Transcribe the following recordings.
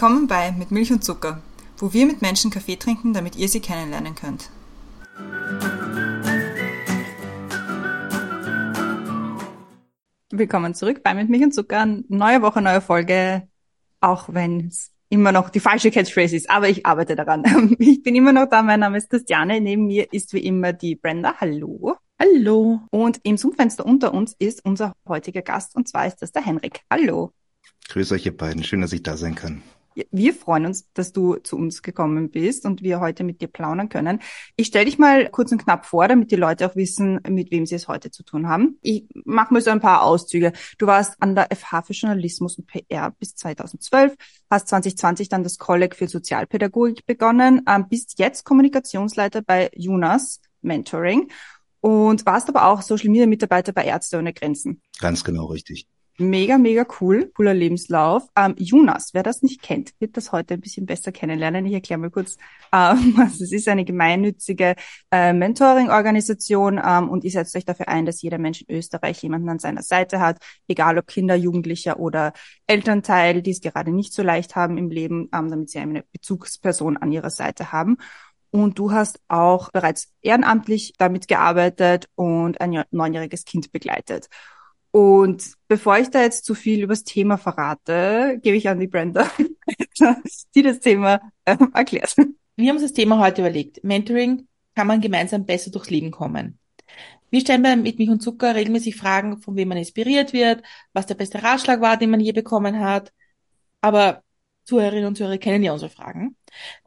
Willkommen bei Mit Milch und Zucker, wo wir mit Menschen Kaffee trinken, damit ihr sie kennenlernen könnt. Willkommen zurück bei Mit Milch und Zucker. Neue Woche, neue Folge, auch wenn es immer noch die falsche Catchphrase ist, aber ich arbeite daran. Ich bin immer noch da, mein Name ist Christiane, neben mir ist wie immer die Brenda. Hallo. Hallo. Und im Zoom-Fenster unter uns ist unser heutiger Gast und zwar ist das der Henrik. Hallo. Grüß euch ihr beiden, schön, dass ich da sein kann. Wir freuen uns, dass du zu uns gekommen bist und wir heute mit dir plaudern können. Ich stelle dich mal kurz und knapp vor, damit die Leute auch wissen, mit wem sie es heute zu tun haben. Ich mache mal so ein paar Auszüge. Du warst an der FH für Journalismus und PR bis 2012, hast 2020 dann das Kolleg für Sozialpädagogik begonnen, ähm, bist jetzt Kommunikationsleiter bei Junas Mentoring und warst aber auch Social Media Mitarbeiter bei Ärzte ohne Grenzen. Ganz genau richtig. Mega, mega cool, cooler Lebenslauf. Ähm, Jonas, wer das nicht kennt, wird das heute ein bisschen besser kennenlernen. Ich erkläre mal kurz, ähm, was es ist. Eine gemeinnützige äh, Mentoring-Organisation ähm, und ihr setzt euch dafür ein, dass jeder Mensch in Österreich jemanden an seiner Seite hat, egal ob Kinder, Jugendlicher oder Elternteil, die es gerade nicht so leicht haben im Leben, ähm, damit sie eine Bezugsperson an ihrer Seite haben. Und du hast auch bereits ehrenamtlich damit gearbeitet und ein neunjähriges Kind begleitet. Und bevor ich da jetzt zu viel über das Thema verrate, gebe ich an die Brenda, die das Thema äh, erklärt. Wir haben uns das Thema heute überlegt. Mentoring kann man gemeinsam besser durchs Leben kommen. Wir stellen bei Mit Milch und Zucker regelmäßig Fragen, von wem man inspiriert wird, was der beste Ratschlag war, den man je bekommen hat. Aber Zuhörerinnen und Zuhörer kennen ja unsere Fragen.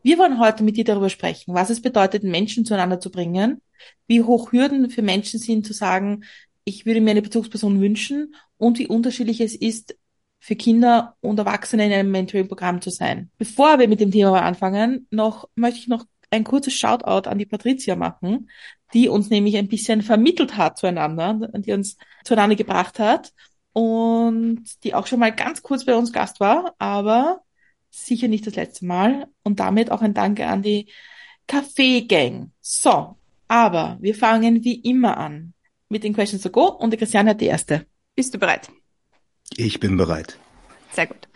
Wir wollen heute mit dir darüber sprechen, was es bedeutet, Menschen zueinander zu bringen, wie hoch Hürden für Menschen sind, zu sagen, ich würde mir eine Bezugsperson wünschen und wie unterschiedlich es ist, für Kinder und Erwachsene in einem Mentoring-Programm zu sein. Bevor wir mit dem Thema anfangen, noch möchte ich noch ein kurzes Shoutout an die Patricia machen, die uns nämlich ein bisschen vermittelt hat zueinander, die uns zueinander gebracht hat und die auch schon mal ganz kurz bei uns Gast war, aber sicher nicht das letzte Mal. Und damit auch ein Danke an die Kaffee-Gang. So, aber wir fangen wie immer an mit den Questions to Go und die Christiane hat die erste. Bist du bereit? Ich bin bereit. Sehr gut.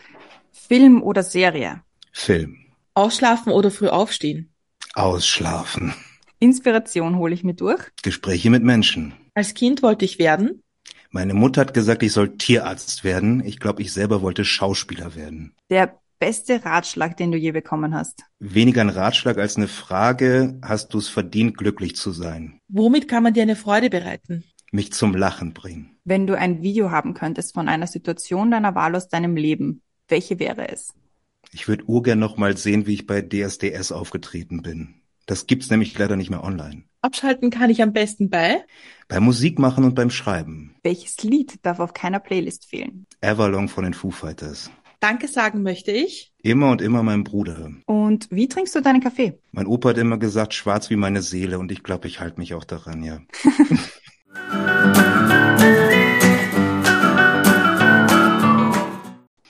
Film oder Serie? Film. Ausschlafen oder früh aufstehen? Ausschlafen. Inspiration hole ich mir durch. Gespräche mit Menschen. Als Kind wollte ich werden. Meine Mutter hat gesagt, ich soll Tierarzt werden. Ich glaube, ich selber wollte Schauspieler werden. Der beste Ratschlag, den du je bekommen hast? Weniger ein Ratschlag als eine Frage, hast du es verdient, glücklich zu sein? Womit kann man dir eine Freude bereiten? Mich zum Lachen bringen. Wenn du ein Video haben könntest von einer Situation deiner Wahl aus deinem Leben, welche wäre es? Ich würde urgern noch mal sehen, wie ich bei DSDS aufgetreten bin. Das gibt's nämlich leider nicht mehr online. Abschalten kann ich am besten bei? Beim Musikmachen und beim Schreiben. Welches Lied darf auf keiner Playlist fehlen? Everlong von den Foo Fighters. Danke sagen möchte ich. Immer und immer meinem Bruder. Und wie trinkst du deinen Kaffee? Mein Opa hat immer gesagt, schwarz wie meine Seele und ich glaube, ich halte mich auch daran, ja.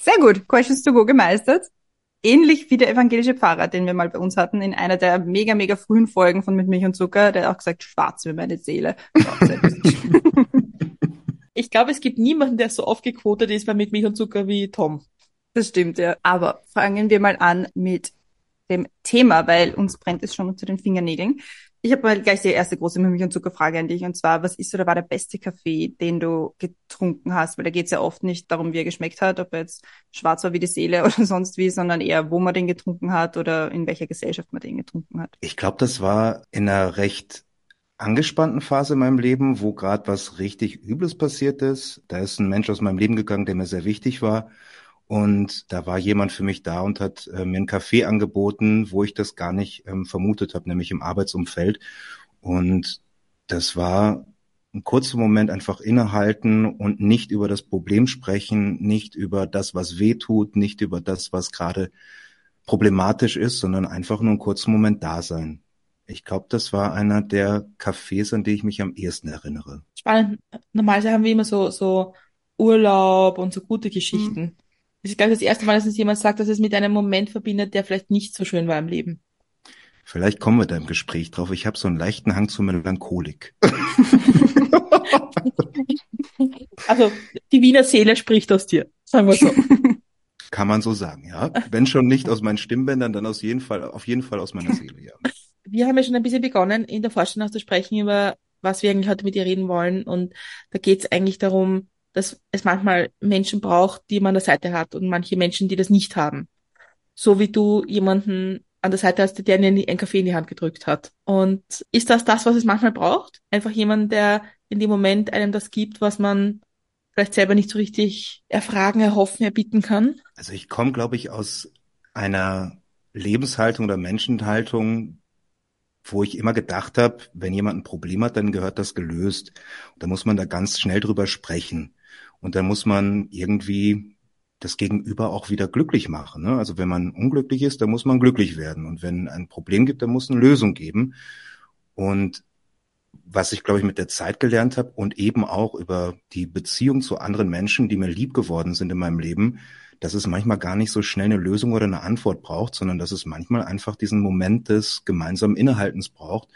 Sehr gut. Questions to go gemeistert. Ähnlich wie der evangelische Pfarrer, den wir mal bei uns hatten, in einer der mega, mega frühen Folgen von Mit Milch und Zucker, der hat auch gesagt, schwarz wie meine Seele. ich glaube, es gibt niemanden, der so oft gequotet ist bei Mit Milch und Zucker wie Tom. Das stimmt, ja. Aber fangen wir mal an mit dem Thema, weil uns brennt es schon unter den Fingernägeln. Ich habe mal gleich die erste große Milch- und Zuckerfrage an dich. Und zwar, was ist oder war der beste Kaffee, den du getrunken hast? Weil da geht es ja oft nicht darum, wie er geschmeckt hat, ob er jetzt schwarz war wie die Seele oder sonst wie, sondern eher, wo man den getrunken hat oder in welcher Gesellschaft man den getrunken hat. Ich glaube, das war in einer recht angespannten Phase in meinem Leben, wo gerade was richtig Übles passiert ist. Da ist ein Mensch aus meinem Leben gegangen, der mir sehr wichtig war. Und da war jemand für mich da und hat äh, mir einen Kaffee angeboten, wo ich das gar nicht ähm, vermutet habe, nämlich im Arbeitsumfeld. Und das war ein kurzer Moment einfach innehalten und nicht über das Problem sprechen, nicht über das, was weh tut, nicht über das, was gerade problematisch ist, sondern einfach nur einen kurzen Moment da sein. Ich glaube, das war einer der Cafés, an die ich mich am ehesten erinnere. Spannend. Normalerweise haben wir immer so, so Urlaub und so gute Geschichten. Mhm. Das ist, glaube ich, das erste Mal, dass uns jemand sagt, dass es mit einem Moment verbindet, der vielleicht nicht so schön war im Leben. Vielleicht kommen wir da im Gespräch drauf. Ich habe so einen leichten Hang zur Melancholik. also die Wiener Seele spricht aus dir, sagen wir so. Kann man so sagen, ja. Wenn schon nicht aus meinen Stimmbändern, dann aus jeden Fall, auf jeden Fall aus meiner Seele, ja. Wir haben ja schon ein bisschen begonnen, in der Vorstellung zu sprechen über, was wir eigentlich heute mit dir reden wollen. Und da geht es eigentlich darum, dass es manchmal Menschen braucht, die man an der Seite hat und manche Menschen, die das nicht haben. So wie du jemanden an der Seite hast, der dir einen Kaffee in die Hand gedrückt hat. Und ist das das, was es manchmal braucht? Einfach jemand, der in dem Moment einem das gibt, was man vielleicht selber nicht so richtig erfragen, erhoffen, erbieten kann? Also ich komme, glaube ich, aus einer Lebenshaltung oder Menschenhaltung, wo ich immer gedacht habe, wenn jemand ein Problem hat, dann gehört das gelöst. Und da muss man da ganz schnell drüber sprechen. Und dann muss man irgendwie das Gegenüber auch wieder glücklich machen. Ne? Also wenn man unglücklich ist, dann muss man glücklich werden. Und wenn ein Problem gibt, dann muss eine Lösung geben. Und was ich, glaube ich, mit der Zeit gelernt habe und eben auch über die Beziehung zu anderen Menschen, die mir lieb geworden sind in meinem Leben, dass es manchmal gar nicht so schnell eine Lösung oder eine Antwort braucht, sondern dass es manchmal einfach diesen Moment des gemeinsamen Innehaltens braucht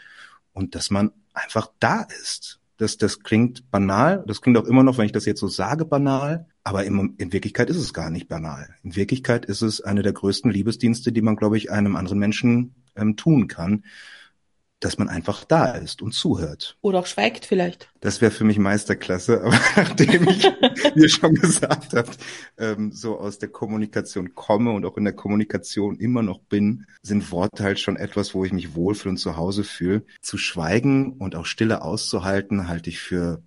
und dass man einfach da ist. Das, das klingt banal, das klingt auch immer noch, wenn ich das jetzt so sage, banal, aber in, in Wirklichkeit ist es gar nicht banal. In Wirklichkeit ist es eine der größten Liebesdienste, die man, glaube ich, einem anderen Menschen ähm, tun kann dass man einfach da ist und zuhört. Oder auch schweigt vielleicht. Das wäre für mich Meisterklasse, aber nachdem ich, wie ihr schon gesagt habt, ähm, so aus der Kommunikation komme und auch in der Kommunikation immer noch bin, sind Worte halt schon etwas, wo ich mich wohlfühle und zu Hause fühle. Zu schweigen und auch Stille auszuhalten, halte ich für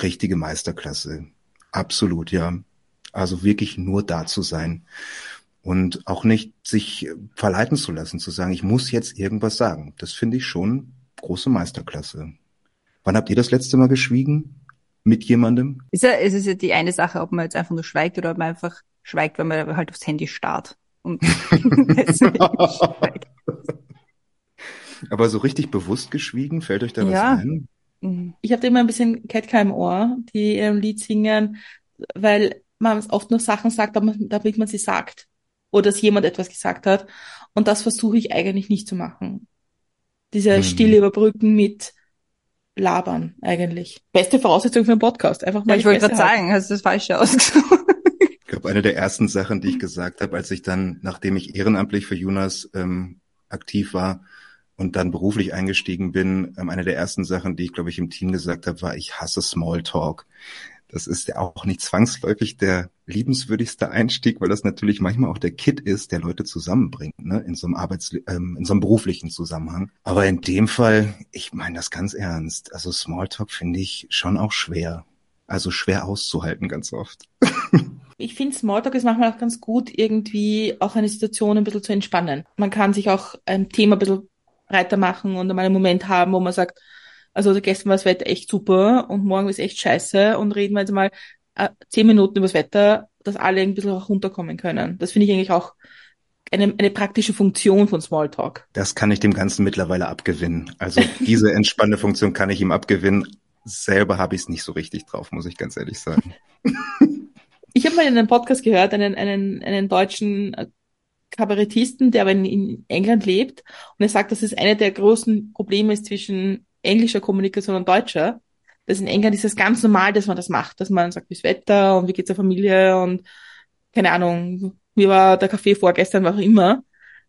richtige Meisterklasse. Absolut, ja. Also wirklich nur da zu sein und auch nicht sich verleiten zu lassen, zu sagen, ich muss jetzt irgendwas sagen. Das finde ich schon große Meisterklasse. Wann habt ihr das letzte Mal geschwiegen mit jemandem? Ist ja, es ist ja die eine Sache, ob man jetzt einfach nur schweigt oder ob man einfach schweigt, wenn man halt aufs Handy starrt. Und Aber so richtig bewusst geschwiegen, fällt euch da ja. was ein? Mhm. Ich habe immer ein bisschen Ketka im Ohr, die ihrem Lied singen, weil man oft nur Sachen sagt, damit man sie sagt oder dass jemand etwas gesagt hat. Und das versuche ich eigentlich nicht zu machen. Diese hm. Stille überbrücken mit Labern eigentlich. Beste Voraussetzung für einen Podcast. Einfach mal. Ja, ich wollte gerade sagen, hast du das Falsche ausgesucht. Ich glaube, eine der ersten Sachen, die ich gesagt habe, als ich dann, nachdem ich ehrenamtlich für Jonas ähm, aktiv war und dann beruflich eingestiegen bin, ähm, eine der ersten Sachen, die ich, glaube ich, im Team gesagt habe, war, ich hasse Smalltalk. Das ist ja auch nicht zwangsläufig der liebenswürdigste Einstieg, weil das natürlich manchmal auch der Kit ist, der Leute zusammenbringt, ne, in so einem Arbeits, ähm, in so einem beruflichen Zusammenhang. Aber in dem Fall, ich meine das ganz ernst. Also Smalltalk finde ich schon auch schwer. Also schwer auszuhalten ganz oft. ich finde, Smalltalk ist manchmal auch ganz gut, irgendwie auch eine Situation ein bisschen zu entspannen. Man kann sich auch ein Thema ein bisschen breiter machen und einmal einen Moment haben, wo man sagt, also gestern war das Wetter echt super und morgen ist echt scheiße und reden wir jetzt mal äh, zehn Minuten über das Wetter, dass alle ein bisschen auch runterkommen können. Das finde ich eigentlich auch eine, eine praktische Funktion von Smalltalk. Das kann ich dem Ganzen mittlerweile abgewinnen. Also diese entspannende Funktion kann ich ihm abgewinnen. Selber habe ich es nicht so richtig drauf, muss ich ganz ehrlich sagen. Ich habe mal in einem Podcast gehört, einen, einen, einen deutschen äh, Kabarettisten, der aber in, in England lebt. Und er sagt, dass es eine der großen Probleme ist zwischen englischer Kommunikation und deutscher. Das in England ist es ganz normal, dass man das macht, dass man sagt, wie ist Wetter und wie geht's der Familie und keine Ahnung, wie war der Kaffee vorgestern, was auch immer.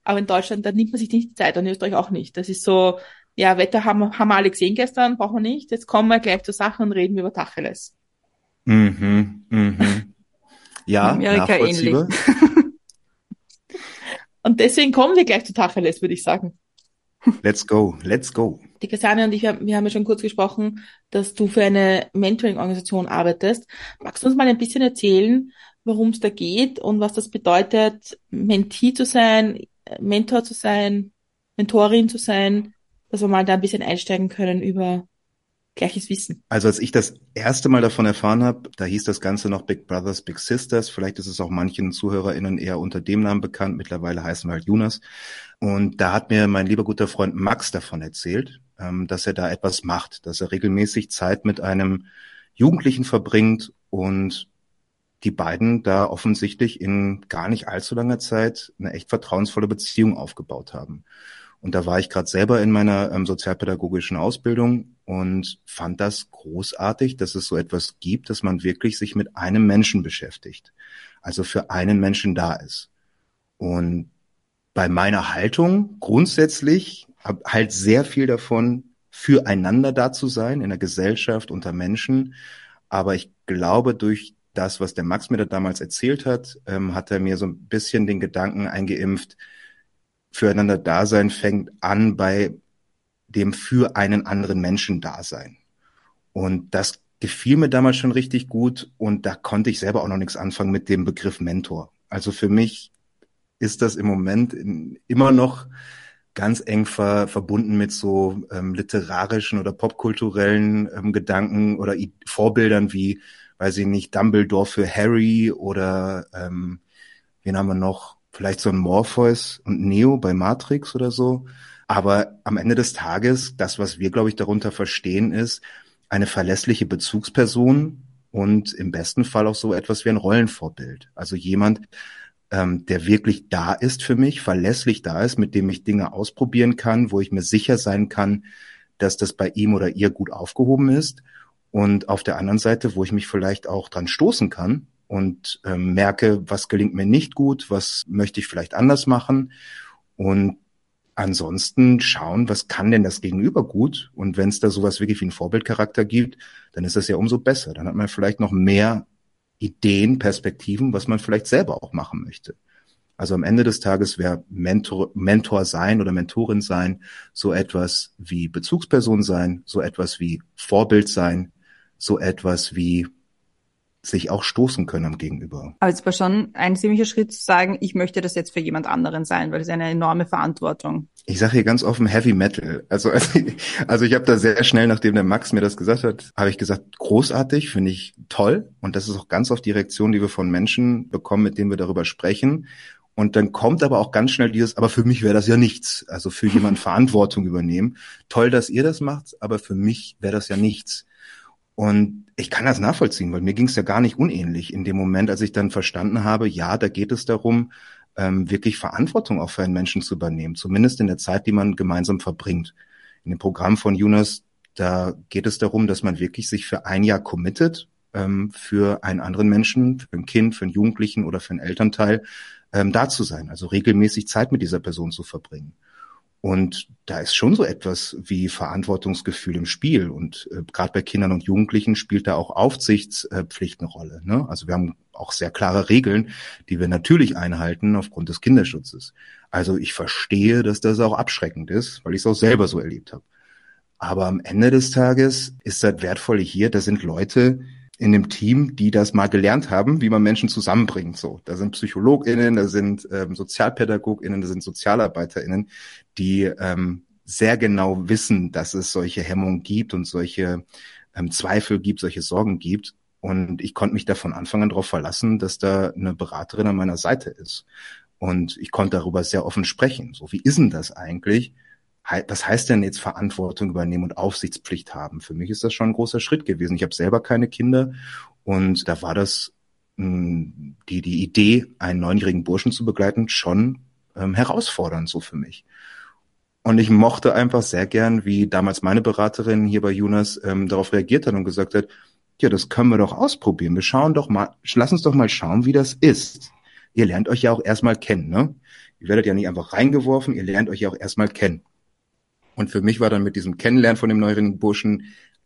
Aber in Deutschland, da nimmt man sich nicht die Zeit, und in Österreich auch nicht. Das ist so, ja, Wetter haben, haben wir alle gesehen gestern, brauchen wir nicht. Jetzt kommen wir gleich zur Sache und reden wir über Tacheles. Mhm, mhm. Ja, Amerika ähnlich. und deswegen kommen wir gleich zu Tacheles, würde ich sagen. Let's go, let's go. Die Christiane und ich, wir haben ja schon kurz gesprochen, dass du für eine Mentoring-Organisation arbeitest. Magst du uns mal ein bisschen erzählen, worum es da geht und was das bedeutet, Mentee zu sein, Mentor zu sein, Mentorin zu sein, dass wir mal da ein bisschen einsteigen können über gleiches Wissen. Also als ich das erste Mal davon erfahren habe, da hieß das Ganze noch Big Brothers, Big Sisters. Vielleicht ist es auch manchen ZuhörerInnen eher unter dem Namen bekannt. Mittlerweile heißen wir halt Jonas. Und da hat mir mein lieber guter Freund Max davon erzählt, ähm, dass er da etwas macht, dass er regelmäßig Zeit mit einem Jugendlichen verbringt und die beiden da offensichtlich in gar nicht allzu langer Zeit eine echt vertrauensvolle Beziehung aufgebaut haben. Und da war ich gerade selber in meiner ähm, sozialpädagogischen Ausbildung und fand das großartig, dass es so etwas gibt, dass man wirklich sich mit einem Menschen beschäftigt, also für einen Menschen da ist. Und bei meiner Haltung grundsätzlich halt sehr viel davon, füreinander da zu sein, in der Gesellschaft, unter Menschen. Aber ich glaube, durch das, was der Max mir da damals erzählt hat, ähm, hat er mir so ein bisschen den Gedanken eingeimpft, füreinander Dasein fängt an bei dem für einen anderen Menschen Dasein. Und das gefiel mir damals schon richtig gut und da konnte ich selber auch noch nichts anfangen mit dem Begriff Mentor. Also für mich ist das im Moment immer noch ganz eng ver, verbunden mit so ähm, literarischen oder popkulturellen ähm, Gedanken oder I Vorbildern wie, weiß ich nicht, Dumbledore für Harry oder ähm, wen haben wir noch? Vielleicht so ein Morpheus und Neo bei Matrix oder so. Aber am Ende des Tages, das, was wir, glaube ich, darunter verstehen, ist eine verlässliche Bezugsperson und im besten Fall auch so etwas wie ein Rollenvorbild. Also jemand, ähm, der wirklich da ist für mich, verlässlich da ist, mit dem ich Dinge ausprobieren kann, wo ich mir sicher sein kann, dass das bei ihm oder ihr gut aufgehoben ist. Und auf der anderen Seite, wo ich mich vielleicht auch dran stoßen kann und ähm, merke, was gelingt mir nicht gut, was möchte ich vielleicht anders machen. Und ansonsten schauen, was kann denn das Gegenüber gut? Und wenn es da sowas wirklich wie einen Vorbildcharakter gibt, dann ist das ja umso besser. Dann hat man vielleicht noch mehr Ideen, Perspektiven, was man vielleicht selber auch machen möchte. Also am Ende des Tages wäre Mentor, Mentor sein oder Mentorin sein so etwas wie Bezugsperson sein, so etwas wie Vorbild sein, so etwas wie sich auch stoßen können am Gegenüber. Aber es war schon ein ziemlicher Schritt zu sagen, ich möchte das jetzt für jemand anderen sein, weil es eine enorme Verantwortung. Ich sage hier ganz offen Heavy Metal. Also, also, also ich habe da sehr schnell, nachdem der Max mir das gesagt hat, habe ich gesagt, großartig, finde ich toll. Und das ist auch ganz oft die Reaktion, die wir von Menschen bekommen, mit denen wir darüber sprechen. Und dann kommt aber auch ganz schnell dieses, aber für mich wäre das ja nichts. Also für jemanden Verantwortung übernehmen. Toll, dass ihr das macht, aber für mich wäre das ja nichts. Und ich kann das nachvollziehen, weil mir ging es ja gar nicht unähnlich in dem Moment, als ich dann verstanden habe, ja, da geht es darum, ähm, wirklich Verantwortung auch für einen Menschen zu übernehmen, zumindest in der Zeit, die man gemeinsam verbringt. In dem Programm von Jonas, da geht es darum, dass man wirklich sich für ein Jahr committet, ähm, für einen anderen Menschen, für ein Kind, für einen Jugendlichen oder für einen Elternteil ähm, da zu sein, also regelmäßig Zeit mit dieser Person zu verbringen. Und da ist schon so etwas wie Verantwortungsgefühl im Spiel. Und äh, gerade bei Kindern und Jugendlichen spielt da auch Aufsichtspflicht eine Rolle. Ne? Also wir haben auch sehr klare Regeln, die wir natürlich einhalten aufgrund des Kinderschutzes. Also ich verstehe, dass das auch abschreckend ist, weil ich es auch selber so erlebt habe. Aber am Ende des Tages ist das Wertvolle hier, da sind Leute, in dem Team, die das mal gelernt haben, wie man Menschen zusammenbringt. So, da sind PsychologInnen, da sind ähm, SozialpädagogInnen, da sind SozialarbeiterInnen, die ähm, sehr genau wissen, dass es solche Hemmungen gibt und solche ähm, Zweifel gibt, solche Sorgen gibt. Und ich konnte mich da von Anfang an darauf verlassen, dass da eine Beraterin an meiner Seite ist. Und ich konnte darüber sehr offen sprechen. So, wie ist denn das eigentlich? Was heißt denn jetzt Verantwortung übernehmen und Aufsichtspflicht haben? Für mich ist das schon ein großer Schritt gewesen. Ich habe selber keine Kinder und da war das hm, die, die Idee, einen neunjährigen Burschen zu begleiten, schon ähm, herausfordernd so für mich. Und ich mochte einfach sehr gern, wie damals meine Beraterin hier bei Jonas ähm, darauf reagiert hat und gesagt hat, ja, das können wir doch ausprobieren. Wir schauen doch mal, lass uns doch mal schauen, wie das ist. Ihr lernt euch ja auch erstmal kennen, ne? Ihr werdet ja nicht einfach reingeworfen, ihr lernt euch ja auch erstmal kennen. Und für mich war dann mit diesem Kennenlernen von dem neuen Burschen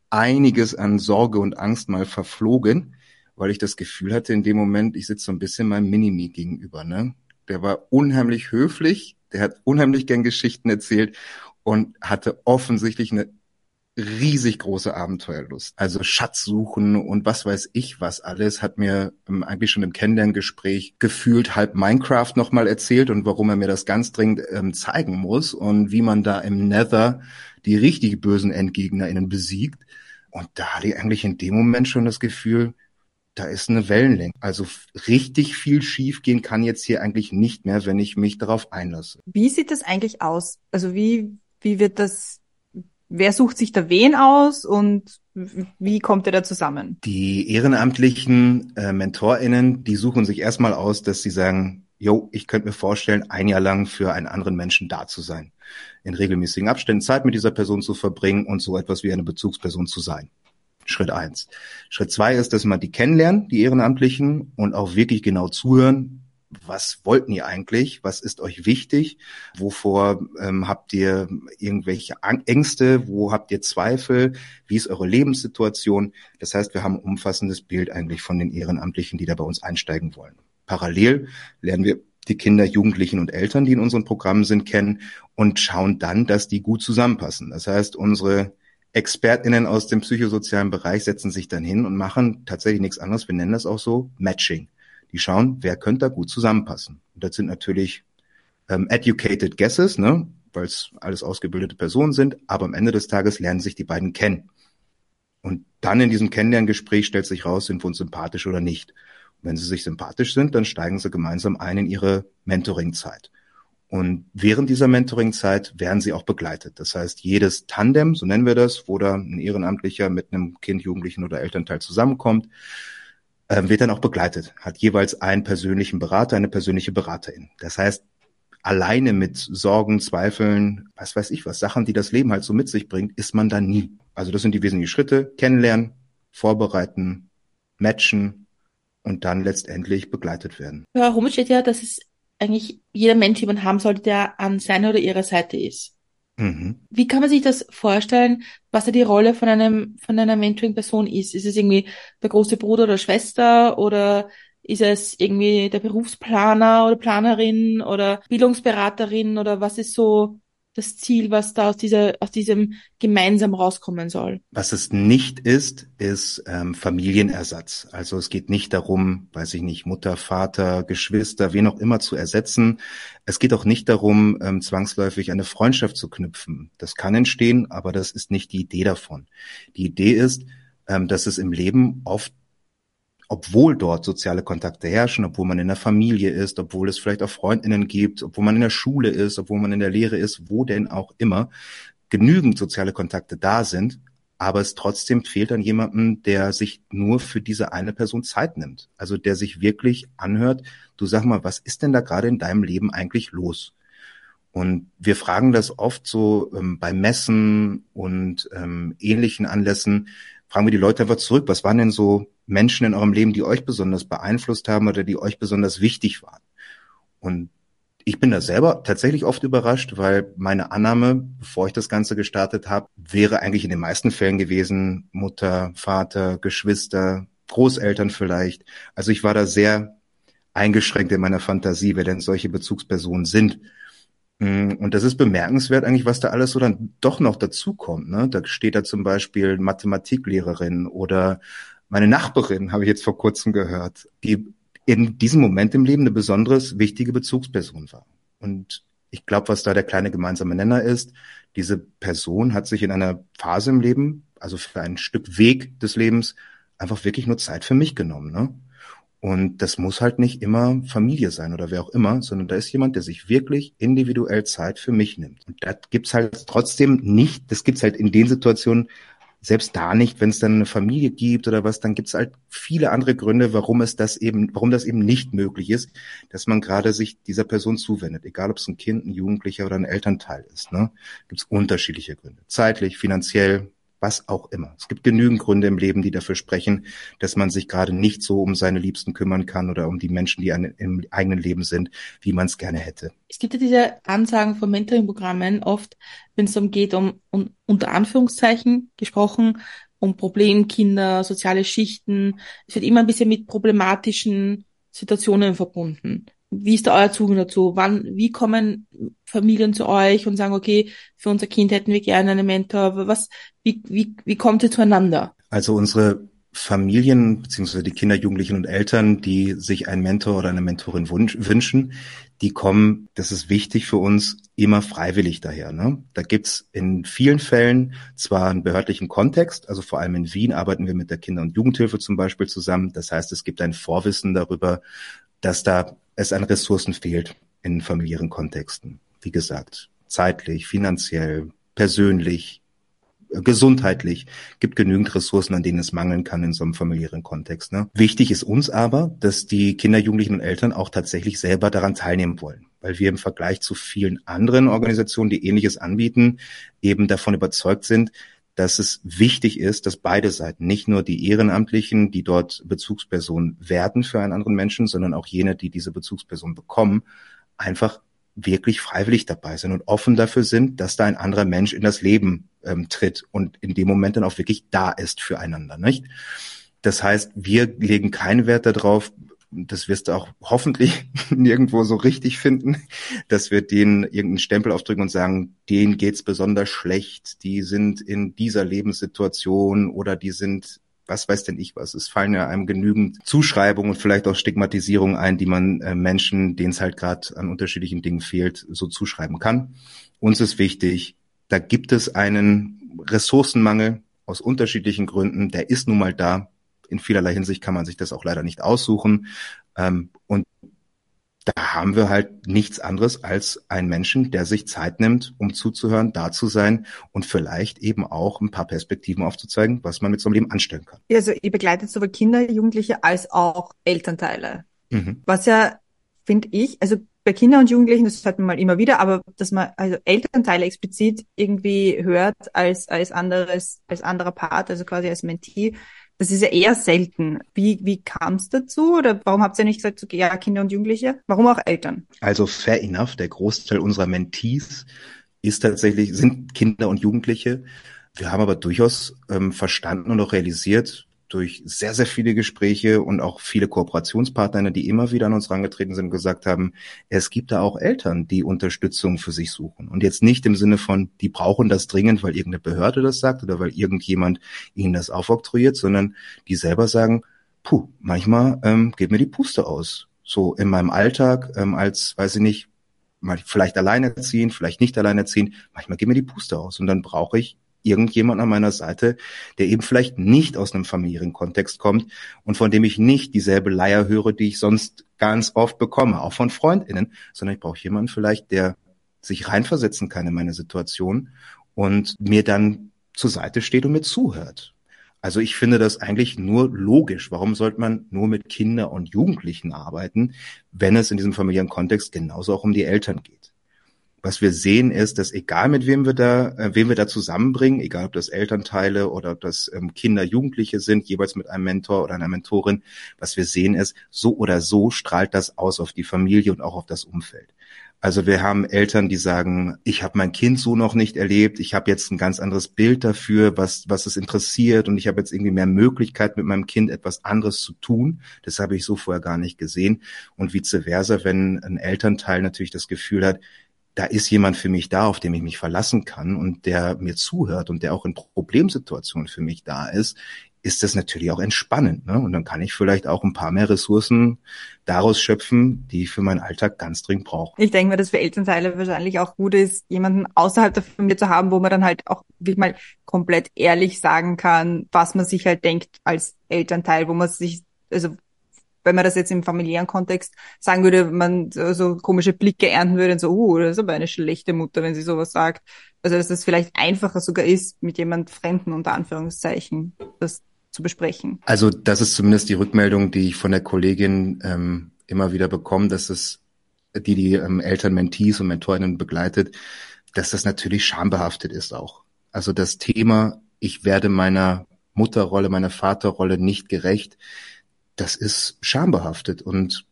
einiges an Sorge und Angst mal verflogen, weil ich das Gefühl hatte in dem Moment, ich sitze so ein bisschen meinem Minimi gegenüber. Ne? Der war unheimlich höflich, der hat unheimlich gern Geschichten erzählt und hatte offensichtlich eine riesig große Abenteuerlust. Also Schatzsuchen und was weiß ich was alles hat mir ähm, eigentlich schon im Kennenlerngespräch gefühlt halb Minecraft nochmal erzählt und warum er mir das ganz dringend ähm, zeigen muss und wie man da im Nether die richtig bösen EndgegnerInnen besiegt. Und da hatte ich eigentlich in dem Moment schon das Gefühl, da ist eine Wellenlänge. Also richtig viel schiefgehen kann jetzt hier eigentlich nicht mehr, wenn ich mich darauf einlasse. Wie sieht das eigentlich aus? Also wie, wie wird das wer sucht sich da wen aus und wie kommt ihr da zusammen? Die ehrenamtlichen äh, MentorInnen, die suchen sich erstmal aus, dass sie sagen, jo, ich könnte mir vorstellen, ein Jahr lang für einen anderen Menschen da zu sein, in regelmäßigen Abständen Zeit mit dieser Person zu verbringen und so etwas wie eine Bezugsperson zu sein. Schritt eins. Schritt zwei ist, dass man die kennenlernen, die Ehrenamtlichen, und auch wirklich genau zuhören. Was wollten ihr eigentlich? Was ist euch wichtig? Wovor ähm, habt ihr irgendwelche Ängste? Wo habt ihr Zweifel? Wie ist eure Lebenssituation? Das heißt, wir haben ein umfassendes Bild eigentlich von den Ehrenamtlichen, die da bei uns einsteigen wollen. Parallel lernen wir die Kinder, Jugendlichen und Eltern, die in unseren Programmen sind, kennen und schauen dann, dass die gut zusammenpassen. Das heißt, unsere ExpertInnen aus dem psychosozialen Bereich setzen sich dann hin und machen tatsächlich nichts anderes. Wir nennen das auch so Matching. Die schauen, wer könnte da gut zusammenpassen. Und das sind natürlich ähm, educated guesses, ne, weil es alles ausgebildete Personen sind, aber am Ende des Tages lernen sich die beiden kennen. Und dann in diesem Kennenlerngespräch stellt sich raus, sind wir uns sympathisch oder nicht. Und wenn sie sich sympathisch sind, dann steigen sie gemeinsam ein in ihre Mentoringzeit. Und während dieser Mentoring-Zeit werden sie auch begleitet. Das heißt, jedes Tandem, so nennen wir das, wo da ein Ehrenamtlicher mit einem Kind, Jugendlichen oder Elternteil zusammenkommt, wird dann auch begleitet, hat jeweils einen persönlichen Berater, eine persönliche Beraterin. Das heißt, alleine mit Sorgen, Zweifeln, was weiß ich was, Sachen, die das Leben halt so mit sich bringt, ist man da nie. Also das sind die wesentlichen Schritte. Kennenlernen, vorbereiten, matchen und dann letztendlich begleitet werden. Ja, Homage steht ja, dass es eigentlich jeder Mensch jemanden haben sollte, der an seiner oder ihrer Seite ist. Mhm. Wie kann man sich das vorstellen, was da die Rolle von einem, von einer Mentoring-Person ist? Ist es irgendwie der große Bruder oder Schwester oder ist es irgendwie der Berufsplaner oder Planerin oder Bildungsberaterin oder was ist so das Ziel, was da aus dieser, aus diesem gemeinsam rauskommen soll. Was es nicht ist, ist ähm, Familienersatz. Also es geht nicht darum, weiß ich nicht, Mutter, Vater, Geschwister, wen auch immer zu ersetzen. Es geht auch nicht darum, ähm, zwangsläufig eine Freundschaft zu knüpfen. Das kann entstehen, aber das ist nicht die Idee davon. Die Idee ist, ähm, dass es im Leben oft obwohl dort soziale Kontakte herrschen, obwohl man in der Familie ist, obwohl es vielleicht auch Freundinnen gibt, obwohl man in der Schule ist, obwohl man in der Lehre ist, wo denn auch immer, genügend soziale Kontakte da sind, aber es trotzdem fehlt an jemandem, der sich nur für diese eine Person Zeit nimmt. Also der sich wirklich anhört, du sag mal, was ist denn da gerade in deinem Leben eigentlich los? Und wir fragen das oft so ähm, bei Messen und ähm, ähnlichen Anlässen, fragen wir die Leute einfach zurück, was waren denn so Menschen in eurem Leben, die euch besonders beeinflusst haben oder die euch besonders wichtig waren? Und ich bin da selber tatsächlich oft überrascht, weil meine Annahme, bevor ich das Ganze gestartet habe, wäre eigentlich in den meisten Fällen gewesen, Mutter, Vater, Geschwister, Großeltern vielleicht. Also ich war da sehr eingeschränkt in meiner Fantasie, wer denn solche Bezugspersonen sind. Mm, und das ist bemerkenswert eigentlich, was da alles so dann doch noch dazukommt. Ne? Da steht da zum Beispiel Mathematiklehrerin oder meine Nachbarin, habe ich jetzt vor kurzem gehört, die in diesem Moment im Leben eine besonders wichtige Bezugsperson war. Und ich glaube, was da der kleine gemeinsame Nenner ist, diese Person hat sich in einer Phase im Leben, also für ein Stück Weg des Lebens, einfach wirklich nur Zeit für mich genommen. Ne? Und das muss halt nicht immer Familie sein oder wer auch immer, sondern da ist jemand, der sich wirklich individuell Zeit für mich nimmt. Und das gibt's halt trotzdem nicht, das gibt's halt in den Situationen selbst da nicht, wenn es dann eine Familie gibt oder was, dann gibt es halt viele andere Gründe, warum es das eben, warum das eben nicht möglich ist, dass man gerade sich dieser Person zuwendet, egal ob es ein Kind, ein Jugendlicher oder ein Elternteil ist. Ne? Gibt es unterschiedliche Gründe, zeitlich, finanziell, was auch immer. Es gibt genügend Gründe im Leben, die dafür sprechen, dass man sich gerade nicht so um seine Liebsten kümmern kann oder um die Menschen, die im eigenen Leben sind, wie man es gerne hätte. Es gibt ja diese Ansagen von Mentoring-Programmen oft, wenn es darum geht, um, um unter Anführungszeichen gesprochen, um Problemkinder, soziale Schichten. Es wird immer ein bisschen mit problematischen Situationen verbunden. Wie ist da euer Zugang dazu? Wann, wie kommen Familien zu euch und sagen, okay, für unser Kind hätten wir gerne einen Mentor? Was, wie, wie, wie kommt ihr zueinander? Also unsere Familien beziehungsweise die Kinder, Jugendlichen und Eltern, die sich einen Mentor oder eine Mentorin wünschen, die kommen, das ist wichtig für uns, immer freiwillig daher. Ne? Da gibt's in vielen Fällen zwar einen behördlichen Kontext, also vor allem in Wien arbeiten wir mit der Kinder- und Jugendhilfe zum Beispiel zusammen. Das heißt, es gibt ein Vorwissen darüber, dass da es an Ressourcen fehlt in familiären Kontexten. Wie gesagt, zeitlich, finanziell, persönlich, äh, gesundheitlich. Gibt genügend Ressourcen, an denen es mangeln kann in so einem familiären Kontext. Ne? Wichtig ist uns aber, dass die Kinder, Jugendlichen und Eltern auch tatsächlich selber daran teilnehmen wollen weil wir im Vergleich zu vielen anderen Organisationen, die ähnliches anbieten, eben davon überzeugt sind, dass es wichtig ist, dass beide Seiten, nicht nur die Ehrenamtlichen, die dort Bezugsperson werden für einen anderen Menschen, sondern auch jene, die diese Bezugsperson bekommen, einfach wirklich freiwillig dabei sind und offen dafür sind, dass da ein anderer Mensch in das Leben ähm, tritt und in dem Moment dann auch wirklich da ist füreinander, nicht? Das heißt, wir legen keinen Wert darauf, das wirst du auch hoffentlich nirgendwo so richtig finden, dass wir denen irgendeinen Stempel aufdrücken und sagen, denen geht's besonders schlecht, die sind in dieser Lebenssituation oder die sind was weiß denn ich was. Es fallen ja einem genügend Zuschreibungen und vielleicht auch Stigmatisierungen ein, die man äh, Menschen, denen es halt gerade an unterschiedlichen Dingen fehlt, so zuschreiben kann. Uns ist wichtig, da gibt es einen Ressourcenmangel aus unterschiedlichen Gründen, der ist nun mal da in vielerlei Hinsicht kann man sich das auch leider nicht aussuchen. Ähm, und da haben wir halt nichts anderes als einen Menschen, der sich Zeit nimmt, um zuzuhören, da zu sein und vielleicht eben auch ein paar Perspektiven aufzuzeigen, was man mit so einem Leben anstellen kann. Ja, also ihr begleitet sowohl Kinder, Jugendliche als auch Elternteile. Mhm. Was ja, finde ich, also bei Kindern und Jugendlichen, das hört man mal immer wieder, aber dass man also Elternteile explizit irgendwie hört als als anderes als anderer Part, also quasi als Mentee, das ist ja eher selten. Wie, wie kam es dazu? Oder warum habt ihr nicht gesagt, so, ja, Kinder und Jugendliche? Warum auch Eltern? Also fair enough, der Großteil unserer Mentees ist tatsächlich, sind Kinder und Jugendliche. Wir haben aber durchaus ähm, verstanden und auch realisiert, durch sehr, sehr viele Gespräche und auch viele Kooperationspartner, die immer wieder an uns herangetreten sind gesagt haben, es gibt da auch Eltern, die Unterstützung für sich suchen. Und jetzt nicht im Sinne von, die brauchen das dringend, weil irgendeine Behörde das sagt oder weil irgendjemand ihnen das aufoktroyiert, sondern die selber sagen, puh, manchmal ähm, geht mir die Puste aus. So in meinem Alltag ähm, als, weiß ich nicht, vielleicht alleinerziehend, vielleicht nicht alleinerziehend, manchmal geht mir die Puste aus und dann brauche ich irgendjemand an meiner Seite, der eben vielleicht nicht aus einem familiären Kontext kommt und von dem ich nicht dieselbe Leier höre, die ich sonst ganz oft bekomme, auch von FreundInnen, sondern ich brauche jemanden vielleicht, der sich reinversetzen kann in meine Situation und mir dann zur Seite steht und mir zuhört. Also ich finde das eigentlich nur logisch. Warum sollte man nur mit Kindern und Jugendlichen arbeiten, wenn es in diesem familiären Kontext genauso auch um die Eltern geht? Was wir sehen ist, dass egal mit wem wir da, äh, wem wir da zusammenbringen, egal ob das Elternteile oder ob das ähm, Kinder, Jugendliche sind, jeweils mit einem Mentor oder einer Mentorin, was wir sehen ist, so oder so strahlt das aus auf die Familie und auch auf das Umfeld. Also wir haben Eltern, die sagen, ich habe mein Kind so noch nicht erlebt, ich habe jetzt ein ganz anderes Bild dafür, was, was es interessiert und ich habe jetzt irgendwie mehr Möglichkeit mit meinem Kind etwas anderes zu tun. Das habe ich so vorher gar nicht gesehen. Und vice versa, wenn ein Elternteil natürlich das Gefühl hat, da ist jemand für mich da, auf dem ich mich verlassen kann und der mir zuhört und der auch in Problemsituationen für mich da ist, ist das natürlich auch entspannend. Ne? Und dann kann ich vielleicht auch ein paar mehr Ressourcen daraus schöpfen, die ich für meinen Alltag ganz dringend brauche. Ich denke mir, dass für Elternteile wahrscheinlich auch gut ist, jemanden außerhalb der Familie zu haben, wo man dann halt auch wirklich mal komplett ehrlich sagen kann, was man sich halt denkt als Elternteil, wo man sich, also wenn man das jetzt im familiären Kontext sagen würde, man so, komische Blicke ernten würde und so, uh, das ist aber eine schlechte Mutter, wenn sie sowas sagt. Also dass es vielleicht einfacher sogar ist, mit jemand Fremden unter Anführungszeichen das zu besprechen. Also das ist zumindest die Rückmeldung, die ich von der Kollegin ähm, immer wieder bekomme, dass es die die ähm, Eltern, Mentees und Mentorinnen begleitet, dass das natürlich schambehaftet ist auch. Also das Thema, ich werde meiner Mutterrolle, meiner Vaterrolle nicht gerecht, das ist schambehaftet. Und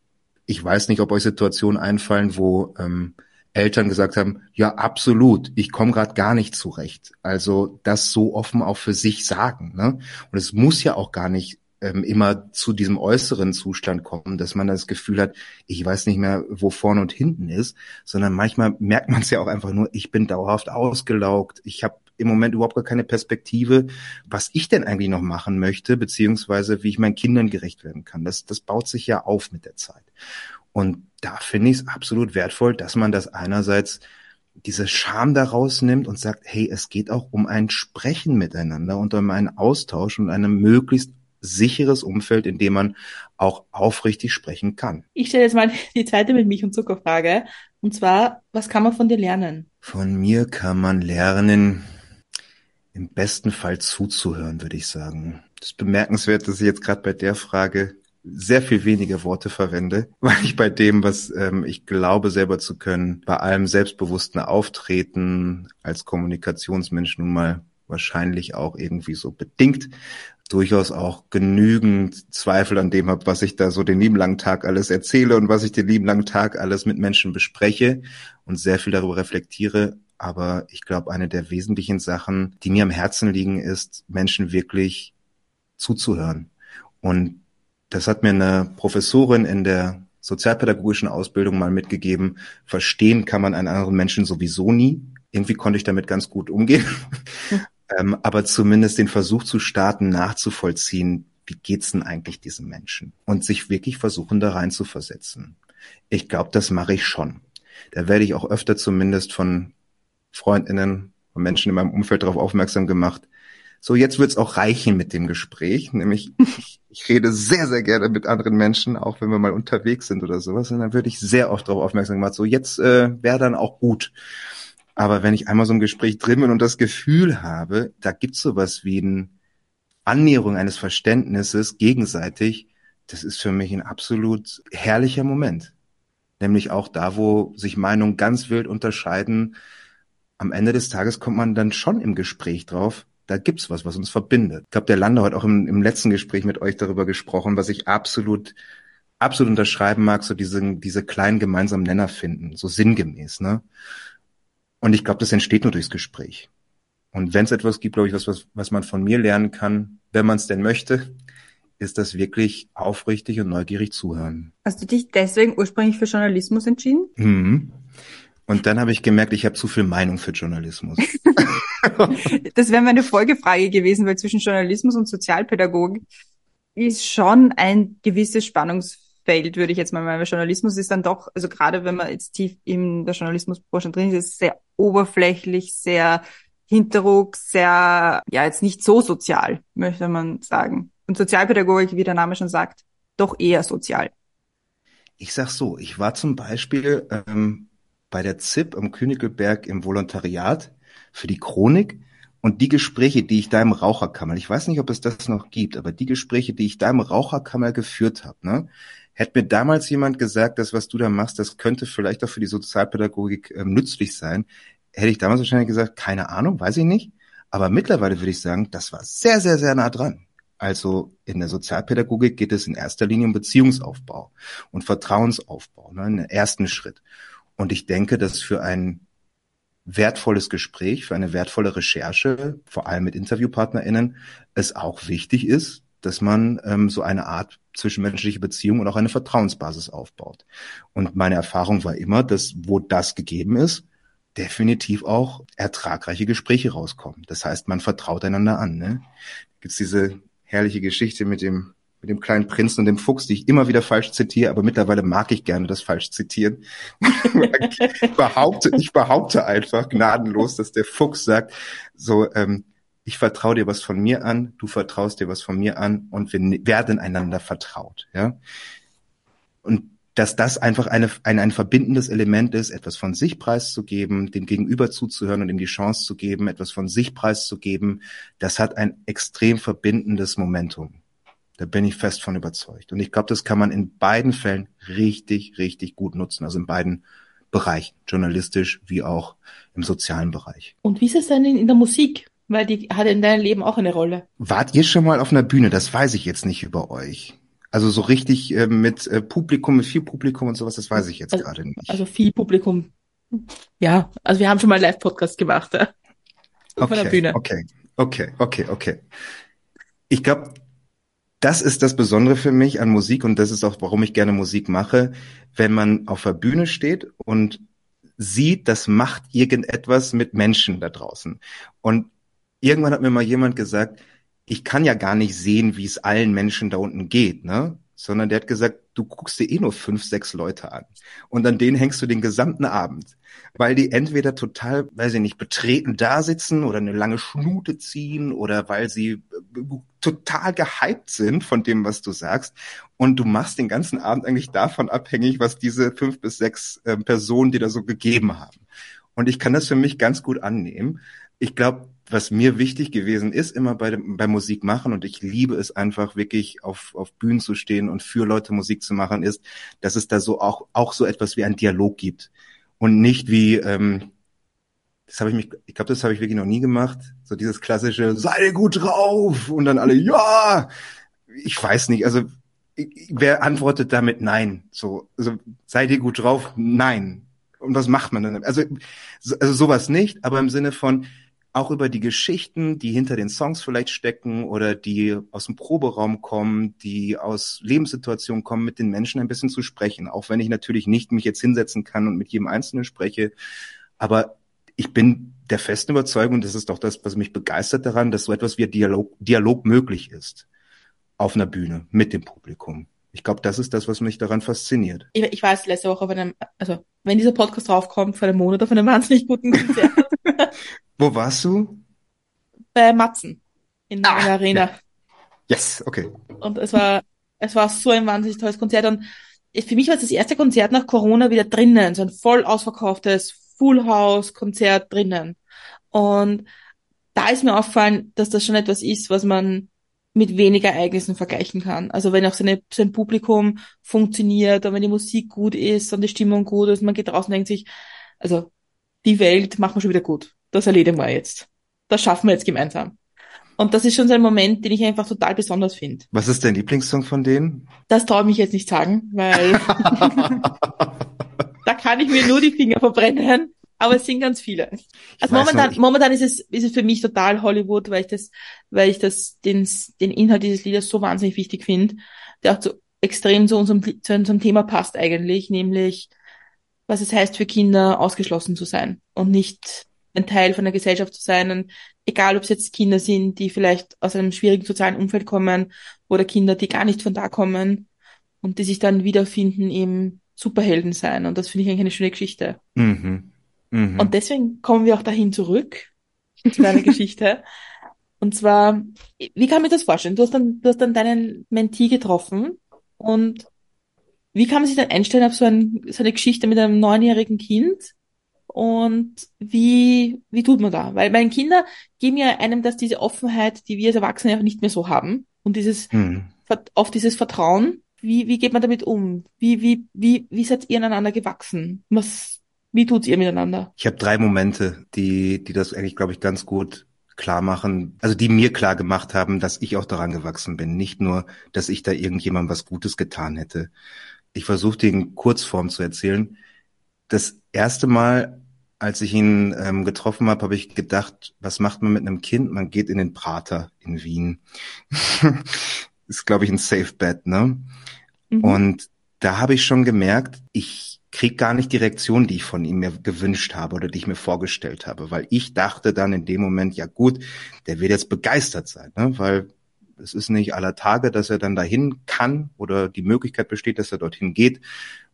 ich weiß nicht, ob euch Situationen einfallen, wo ähm, Eltern gesagt haben, ja, absolut, ich komme gerade gar nicht zurecht. Also das so offen auch für sich sagen. Ne? Und es muss ja auch gar nicht ähm, immer zu diesem äußeren Zustand kommen, dass man das Gefühl hat, ich weiß nicht mehr, wo vorne und hinten ist, sondern manchmal merkt man es ja auch einfach nur, ich bin dauerhaft ausgelaugt, ich habe im Moment überhaupt gar keine Perspektive, was ich denn eigentlich noch machen möchte, beziehungsweise wie ich meinen Kindern gerecht werden kann. Das, das baut sich ja auf mit der Zeit. Und da finde ich es absolut wertvoll, dass man das einerseits diese Scham daraus nimmt und sagt, hey, es geht auch um ein Sprechen miteinander und um einen Austausch und einem möglichst sicheres Umfeld, in dem man auch aufrichtig sprechen kann. Ich stelle jetzt mal die zweite mit Milch und Zuckerfrage. Und zwar, was kann man von dir lernen? Von mir kann man lernen, Im besten Fall zuzuhören, würde ich sagen. Das ist bemerkenswert, dass ich jetzt gerade bei der Frage sehr viel weniger Worte verwende, weil ich bei dem, was ähm, ich glaube selber zu können, bei allem selbstbewussten Auftreten als Kommunikationsmensch nun mal wahrscheinlich auch irgendwie so bedingt durchaus auch genügend Zweifel an dem habe, was ich da so den lieben langen Tag alles erzähle und was ich den lieben langen Tag alles mit Menschen bespreche und sehr viel darüber reflektiere. Aber ich glaube, eine der wesentlichen Sachen, die mir am Herzen liegen, ist, Menschen wirklich zuzuhören. Und das hat mir eine Professorin in der sozialpädagogischen Ausbildung mal mitgegeben. Verstehen kann man einen anderen Menschen sowieso nie. Irgendwie konnte ich damit ganz gut umgehen. ähm, aber zumindest den Versuch zu starten, nachzuvollziehen, wie geht's denn eigentlich diesem Menschen? Und sich wirklich versuchen, da rein zu versetzen. Ich glaube, das mache ich schon. Da werde ich auch öfter zumindest von Freundinnen und Menschen in meinem Umfeld darauf aufmerksam gemacht. So, jetzt wird's auch reichen mit dem Gespräch. Nämlich, ich, ich rede sehr, sehr gerne mit anderen Menschen, auch wenn wir mal unterwegs sind oder sowas. Und dann würde ich sehr oft darauf aufmerksam gemacht. So, jetzt äh, wäre dann auch gut. Aber wenn ich einmal so ein Gespräch drin bin und das Gefühl habe, da gibt's sowas wie eine Annäherung eines Verständnisses gegenseitig, das ist für mich ein absolut herrlicher Moment. Nämlich auch da, wo sich Meinungen ganz wild unterscheiden. Am Ende des Tages kommt man dann schon im Gespräch drauf, da gibt's was, was uns verbindet. Ich glaube, der Lande hat auch im, im letzten Gespräch mit euch darüber gesprochen, was ich absolut absolut unterschreiben mag, so diese, diese kleinen gemeinsamen Nenner finden, so sinngemäß, ne? Und ich glaube, das entsteht nur durchs Gespräch. Und wenn es etwas gibt, glaube ich, was, was, was man von mir lernen kann, wenn man es denn möchte, ist das wirklich aufrichtig und neugierig zuhören. Hast du dich deswegen ursprünglich für Journalismus entschieden? Mhm. Und dann habe ich gemerkt, ich habe zu viel Meinung für Journalismus. das wäre meine Folgefrage gewesen, weil zwischen Journalismus und Sozialpädagogik ist schon ein gewisses Spannungsfeld Feld, würde ich jetzt mal meinen. Journalismus ist dann doch, also gerade wenn man jetzt tief in der Journalismusbranche drin ist, ist sehr oberflächlich, sehr Hinterruck, sehr, ja, jetzt nicht so sozial, möchte man sagen. Und Sozialpädagogik, wie der Name schon sagt, doch eher sozial. Ich sag so, ich war zum Beispiel ähm, bei der ZIP am Königelberg im Volontariat für die Chronik und die Gespräche, die ich da im Raucherkammer, ich weiß nicht, ob es das noch gibt, aber die Gespräche, die ich da im Raucherkammer geführt habe, ne, Hätte mir damals jemand gesagt, das, was du da machst, das könnte vielleicht auch für die Sozialpädagogik ähm, nützlich sein, hätte ich damals wahrscheinlich gesagt, keine Ahnung, weiß ich nicht. Aber mittlerweile würde ich sagen, das war sehr, sehr, sehr nah dran. Also in der Sozialpädagogik geht es in erster Linie um Beziehungsaufbau und Vertrauensaufbau, ne, einen ersten Schritt. Und ich denke, dass für ein wertvolles Gespräch, für eine wertvolle Recherche, vor allem mit InterviewpartnerInnen, es auch wichtig ist, dass man ähm, so eine Art zwischenmenschliche Beziehung und auch eine Vertrauensbasis aufbaut. Und meine Erfahrung war immer, dass wo das gegeben ist, definitiv auch ertragreiche Gespräche rauskommen. Das heißt, man vertraut einander an. Ne? Gibt's diese herrliche Geschichte mit dem mit dem kleinen Prinzen und dem Fuchs, die ich immer wieder falsch zitiere, aber mittlerweile mag ich gerne das falsch zitieren. ich behaupte, ich behaupte einfach gnadenlos, dass der Fuchs sagt, so ähm, ich vertraue dir was von mir an, du vertraust dir was von mir an und wir werden einander vertraut, ja. Und dass das einfach eine, ein, ein verbindendes Element ist, etwas von sich preiszugeben, dem Gegenüber zuzuhören und ihm die Chance zu geben, etwas von sich preiszugeben, das hat ein extrem verbindendes Momentum. Da bin ich fest von überzeugt. Und ich glaube, das kann man in beiden Fällen richtig, richtig gut nutzen. Also in beiden Bereichen, journalistisch wie auch im sozialen Bereich. Und wie ist es denn in der Musik? Weil die hat in deinem Leben auch eine Rolle. Wart ihr schon mal auf einer Bühne? Das weiß ich jetzt nicht über euch. Also so richtig äh, mit äh, Publikum, mit viel Publikum und sowas, das weiß ich jetzt also, gerade nicht. Also viel Publikum. Ja, also wir haben schon mal Live-Podcast gemacht, ja. Auf okay, der Bühne. Okay, okay, okay, okay. Ich glaube, das ist das Besondere für mich an Musik und das ist auch, warum ich gerne Musik mache, wenn man auf der Bühne steht und sieht, das macht irgendetwas mit Menschen da draußen. Und irgendwann hat mir mal jemand gesagt, ich kann ja gar nicht sehen, wie es allen Menschen da unten geht, ne? Sondern der hat gesagt, du guckst dir eh nur fünf, sechs Leute an. Und an denen hängst du den gesamten Abend. Weil die entweder total, weiß ich nicht, betreten da sitzen oder eine lange Schnute ziehen oder weil sie äh, total gehypt sind von dem, was du sagst. Und du machst den ganzen Abend eigentlich davon abhängig, was diese fünf bis sechs äh, Personen dir da so gegeben haben. Und ich kann das für mich ganz gut annehmen. Ich glaube, was mir wichtig gewesen ist, immer bei, bei Musik machen, und ich liebe es einfach wirklich auf, auf Bühnen zu stehen und für Leute Musik zu machen, ist, dass es da so auch, auch so etwas wie ein Dialog gibt. Und nicht wie, ähm, das habe ich mich, ich glaube, das habe ich wirklich noch nie gemacht. So dieses klassische, sei gut drauf und dann alle, ja, ich weiß nicht, also wer antwortet damit nein? So, also seid ihr gut drauf? Nein. Und was macht man dann? Also, also sowas nicht, aber im Sinne von auch über die Geschichten, die hinter den Songs vielleicht stecken oder die aus dem Proberaum kommen, die aus Lebenssituationen kommen, mit den Menschen ein bisschen zu sprechen. Auch wenn ich natürlich nicht mich jetzt hinsetzen kann und mit jedem Einzelnen spreche. Aber ich bin der festen Überzeugung, das ist doch das, was mich begeistert daran, dass so etwas wie Dialog, Dialog möglich ist auf einer Bühne mit dem Publikum. Ich glaube, das ist das, was mich daran fasziniert. Ich, ich war letzte Woche auf einem, also wenn dieser Podcast draufkommt, vor einem Monat auf einem wahnsinnig guten Konzert. Wo warst du? Bei Matzen in Ah, der Arena. ja. Yes, okay. Und es war, es war so ein wahnsinnig tolles Konzert. Und für mich war es das erste Konzert nach Corona wieder drinnen, so ein voll ausverkauftes Full House Konzert drinnen. Und da ist mir aufgefallen, dass das schon etwas ist, was man mit weniger Ereignissen vergleichen kann. Also wenn auch seine, sein Publikum funktioniert und wenn die Musik gut ist und die Stimmung gut ist, man geht raus und denkt sich, also die Welt machen wir schon wieder gut. Das erledigen wir jetzt. Das schaffen wir jetzt gemeinsam. Und das ist schon so ein Moment, den ich einfach total besonders finde. Was ist dein Lieblingssong von denen? Das traue ich mich jetzt nicht sagen, weil da kann ich mir nur die Finger verbrennen. Aber es sind ganz viele. Also momentan, momentan ist es, ist es für mich total Hollywood, weil ich das, weil ich das, den, den Inhalt dieses Liedes so wahnsinnig wichtig finde, der auch so extrem zu unserem, zu unserem Thema passt eigentlich, nämlich, was es heißt für Kinder, ausgeschlossen zu sein und nicht ein Teil von der Gesellschaft zu sein. Und egal, ob es jetzt Kinder sind, die vielleicht aus einem schwierigen sozialen Umfeld kommen oder Kinder, die gar nicht von da kommen und die sich dann wiederfinden im Superhelden sein. Und das finde ich eigentlich eine schöne Geschichte. Mhm. Mhm. Und deswegen kommen wir auch dahin zurück zu deiner Geschichte. Und zwar, wie kann man das vorstellen? Du hast dann, du hast dann deinen Mentee getroffen und wie kann man sich dann einstellen auf so, ein, so eine Geschichte mit einem neunjährigen Kind? Und wie, wie tut man da? Weil meine Kinder geben ja einem das diese Offenheit, die wir als Erwachsene auch nicht mehr so haben. Und dieses, Mhm. auf dieses Vertrauen. Wie, wie geht man damit um? Wie, wie, wie, wie seid ihr aneinander gewachsen? Was, wie tut's ihr miteinander? Ich habe drei Momente, die, die das eigentlich, glaube ich, ganz gut klar machen, also die mir klar gemacht haben, dass ich auch daran gewachsen bin. Nicht nur, dass ich da irgendjemandem was Gutes getan hätte. Ich versuche in Kurzform zu erzählen. Das erste Mal, als ich ihn ähm, getroffen habe, habe ich gedacht, was macht man mit einem Kind? Man geht in den Prater in Wien. Ist, glaube ich, ein Safe Bet, ne? Mhm. Und da habe ich schon gemerkt, ich krieg gar nicht die Reaktion, die ich von ihm mir gewünscht habe oder die ich mir vorgestellt habe, weil ich dachte dann in dem Moment, ja gut, der wird jetzt begeistert sein, ne? weil es ist nicht aller Tage, dass er dann dahin kann oder die Möglichkeit besteht, dass er dorthin geht.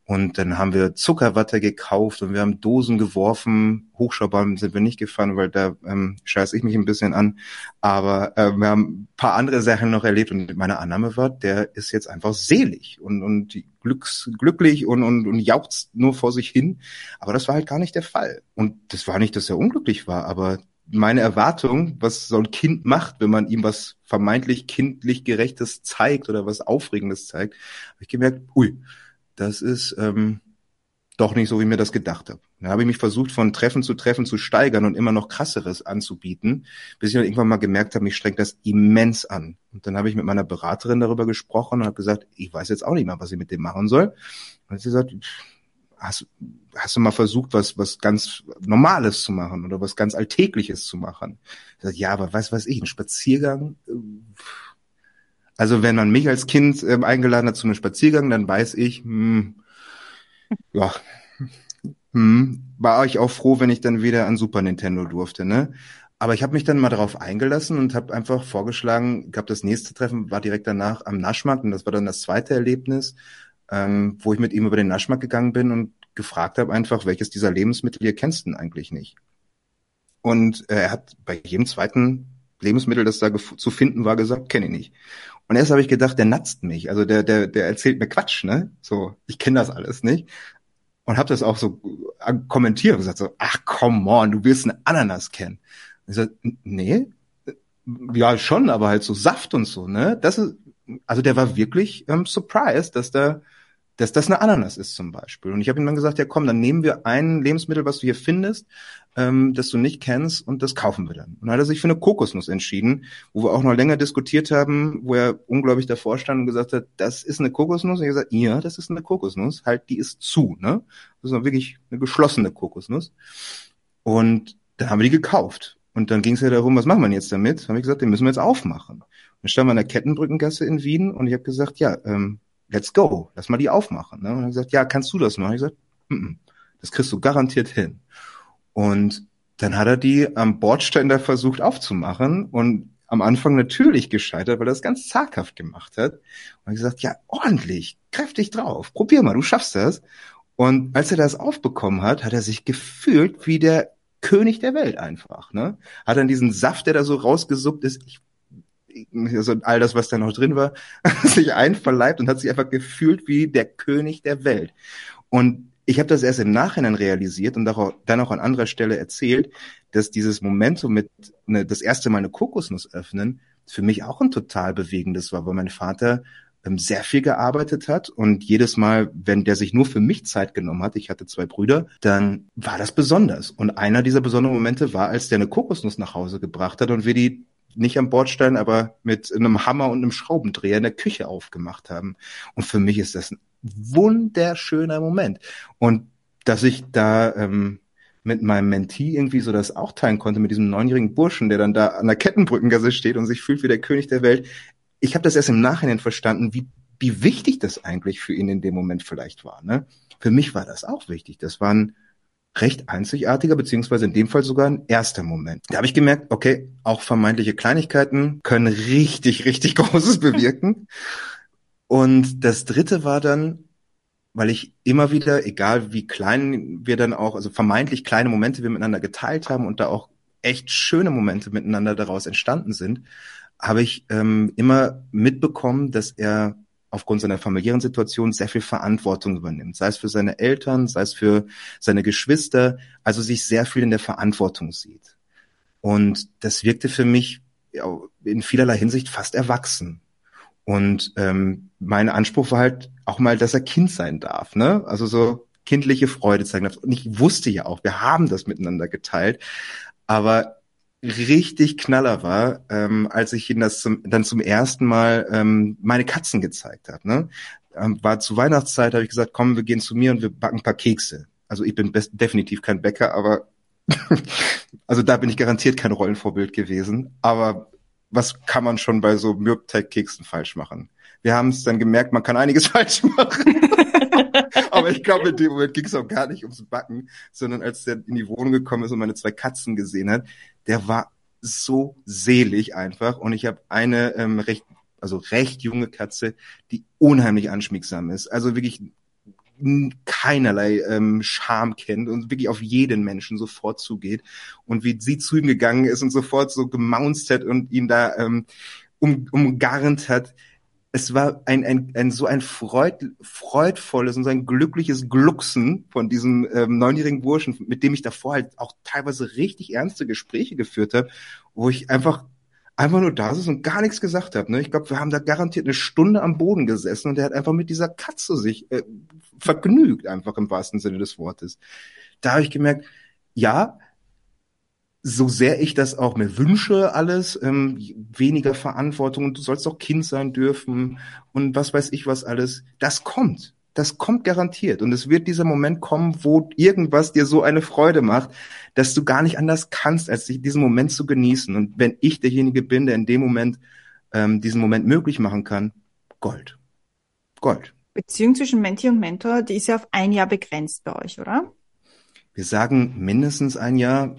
Und dann haben wir Zuckerwatte gekauft und wir haben Dosen geworfen. Hochschaubahn sind wir nicht gefahren, weil da ähm, scheiß ich mich ein bisschen an. Aber äh, wir haben ein paar andere Sachen noch erlebt und meine Annahme war, der ist jetzt einfach selig und, und glücks, glücklich und, und, und jauchzt nur vor sich hin. Aber das war halt gar nicht der Fall. Und das war nicht, dass er unglücklich war, aber meine Erwartung, was so ein Kind macht, wenn man ihm was vermeintlich kindlich Gerechtes zeigt oder was Aufregendes zeigt, habe ich gemerkt, ui, das ist ähm, doch nicht so, wie ich mir das gedacht habe. Da habe ich mich versucht, von Treffen zu Treffen zu steigern und immer noch krasseres anzubieten, bis ich dann irgendwann mal gemerkt habe, mich strengt das immens an. Und dann habe ich mit meiner Beraterin darüber gesprochen und habe gesagt, ich weiß jetzt auch nicht mehr, was ich mit dem machen soll. Und sie sagt, hast, hast du mal versucht, was, was ganz Normales zu machen oder was ganz Alltägliches zu machen? Ich sag, ja, aber was weiß ich, ein Spaziergang? äh, Also wenn man mich als Kind ähm, eingeladen hat zu einem Spaziergang, dann weiß ich, hm, ja, hm, war ich auch froh, wenn ich dann wieder an Super Nintendo durfte, ne? Aber ich habe mich dann mal darauf eingelassen und habe einfach vorgeschlagen, glaube, das nächste Treffen war direkt danach am Naschmarkt und das war dann das zweite Erlebnis, ähm, wo ich mit ihm über den Naschmarkt gegangen bin und gefragt habe einfach, welches dieser Lebensmittel ihr kennst denn eigentlich nicht? Und äh, er hat bei jedem zweiten Lebensmittel, das da zu finden war, gesagt, kenne ich nicht. Und erst habe ich gedacht, der natzt mich, also der der der erzählt mir Quatsch, ne? So, ich kenne das alles nicht. Und habe das auch so kommentiert und gesagt so, ach come on, du wirst eine Ananas kennen. Ich sag, nee, ja schon, aber halt so Saft und so, ne? Das ist, also der war wirklich ähm, surprised, dass da dass das eine Ananas ist zum Beispiel. Und ich habe ihm dann gesagt, ja komm, dann nehmen wir ein Lebensmittel, was du hier findest, ähm, das du nicht kennst, und das kaufen wir dann. Und dann hat er sich für eine Kokosnuss entschieden, wo wir auch noch länger diskutiert haben, wo er unglaublich davor stand und gesagt hat, das ist eine Kokosnuss. Und ich gesagt, ja, das ist eine Kokosnuss, halt, die ist zu, ne? Das ist wirklich eine geschlossene Kokosnuss. Und dann haben wir die gekauft. Und dann ging es ja darum, was machen wir jetzt damit? Dann habe ich gesagt, den müssen wir jetzt aufmachen. dann standen wir in der Kettenbrückengasse in Wien und ich habe gesagt, ja, ähm, let's go, lass mal die aufmachen. Ne? Und er hat gesagt, ja, kannst du das machen? Ich gesagt, mm -mm, das kriegst du garantiert hin. Und dann hat er die am Bordständer versucht aufzumachen und am Anfang natürlich gescheitert, weil er das ganz zaghaft gemacht hat. Und gesagt, ja, ordentlich, kräftig drauf, probier mal, du schaffst das. Und als er das aufbekommen hat, hat er sich gefühlt wie der König der Welt einfach. Ne? Hat dann diesen Saft, der da so rausgesuppt ist, ich also all das, was da noch drin war, sich einverleibt und hat sich einfach gefühlt wie der König der Welt. Und ich habe das erst im Nachhinein realisiert und dann auch an anderer Stelle erzählt, dass dieses Momentum mit ne, das erste Mal eine Kokosnuss öffnen für mich auch ein total bewegendes war, weil mein Vater ähm, sehr viel gearbeitet hat und jedes Mal, wenn der sich nur für mich Zeit genommen hat, ich hatte zwei Brüder, dann war das besonders. Und einer dieser besonderen Momente war, als der eine Kokosnuss nach Hause gebracht hat und wir die nicht am Bordstein, aber mit einem Hammer und einem Schraubendreher in der Küche aufgemacht haben. Und für mich ist das ein wunderschöner Moment. Und dass ich da ähm, mit meinem Mentee irgendwie so das auch teilen konnte, mit diesem neunjährigen Burschen, der dann da an der Kettenbrückengasse steht und sich fühlt wie der König der Welt. Ich habe das erst im Nachhinein verstanden, wie, wie wichtig das eigentlich für ihn in dem Moment vielleicht war. Ne? Für mich war das auch wichtig. Das waren recht einzigartiger, beziehungsweise in dem Fall sogar ein erster Moment. Da habe ich gemerkt, okay, auch vermeintliche Kleinigkeiten können richtig, richtig Großes bewirken. Und das dritte war dann, weil ich immer wieder, egal wie klein wir dann auch, also vermeintlich kleine Momente wir miteinander geteilt haben und da auch echt schöne Momente miteinander daraus entstanden sind, habe ich ähm, immer mitbekommen, dass er aufgrund seiner familiären Situation sehr viel Verantwortung übernimmt, sei es für seine Eltern, sei es für seine Geschwister, also sich sehr viel in der Verantwortung sieht. Und das wirkte für mich in vielerlei Hinsicht fast erwachsen. Und ähm, mein Anspruch war halt auch mal, dass er Kind sein darf, ne? Also so kindliche Freude zeigen darf. Und ich wusste ja auch, wir haben das miteinander geteilt, aber richtig Knaller war, ähm, als ich ihnen das zum, dann zum ersten Mal ähm, meine Katzen gezeigt habe. Ne? Ähm, war zu Weihnachtszeit, habe ich gesagt, komm, wir gehen zu mir und wir backen ein paar Kekse. Also ich bin best, definitiv kein Bäcker, aber also da bin ich garantiert kein Rollenvorbild gewesen. Aber was kann man schon bei so Mürbteig-Keksen falsch machen? Wir haben es dann gemerkt, man kann einiges falsch machen. Aber ich glaube, in dem Moment ging es auch gar nicht ums Backen, sondern als der in die Wohnung gekommen ist und meine zwei Katzen gesehen hat, der war so selig einfach. Und ich habe eine ähm, recht, also recht junge Katze, die unheimlich anschmiegsam ist. Also wirklich keinerlei ähm, Scham kennt und wirklich auf jeden Menschen sofort zugeht und wie sie zu ihm gegangen ist und sofort so gemaunzt hat und ihn da ähm, um, umgarnt hat es war ein, ein, ein so ein freud, freudvolles und so ein glückliches Glucksen von diesem ähm, neunjährigen Burschen, mit dem ich davor halt auch teilweise richtig ernste Gespräche geführt habe, wo ich einfach einfach nur da saß und gar nichts gesagt habe. Ne? Ich glaube, wir haben da garantiert eine Stunde am Boden gesessen und er hat einfach mit dieser Katze sich äh, vergnügt, einfach im wahrsten Sinne des Wortes. Da habe ich gemerkt, ja, so sehr ich das auch mir wünsche, alles, ähm, weniger Verantwortung und du sollst auch Kind sein dürfen und was weiß ich was alles, das kommt. Das kommt garantiert. Und es wird dieser Moment kommen, wo irgendwas dir so eine Freude macht, dass du gar nicht anders kannst, als diesen Moment zu genießen. Und wenn ich derjenige bin, der in dem Moment ähm, diesen Moment möglich machen kann, Gold. Gold. Beziehung zwischen Menti und Mentor, die ist ja auf ein Jahr begrenzt bei euch, oder? Wir sagen mindestens ein Jahr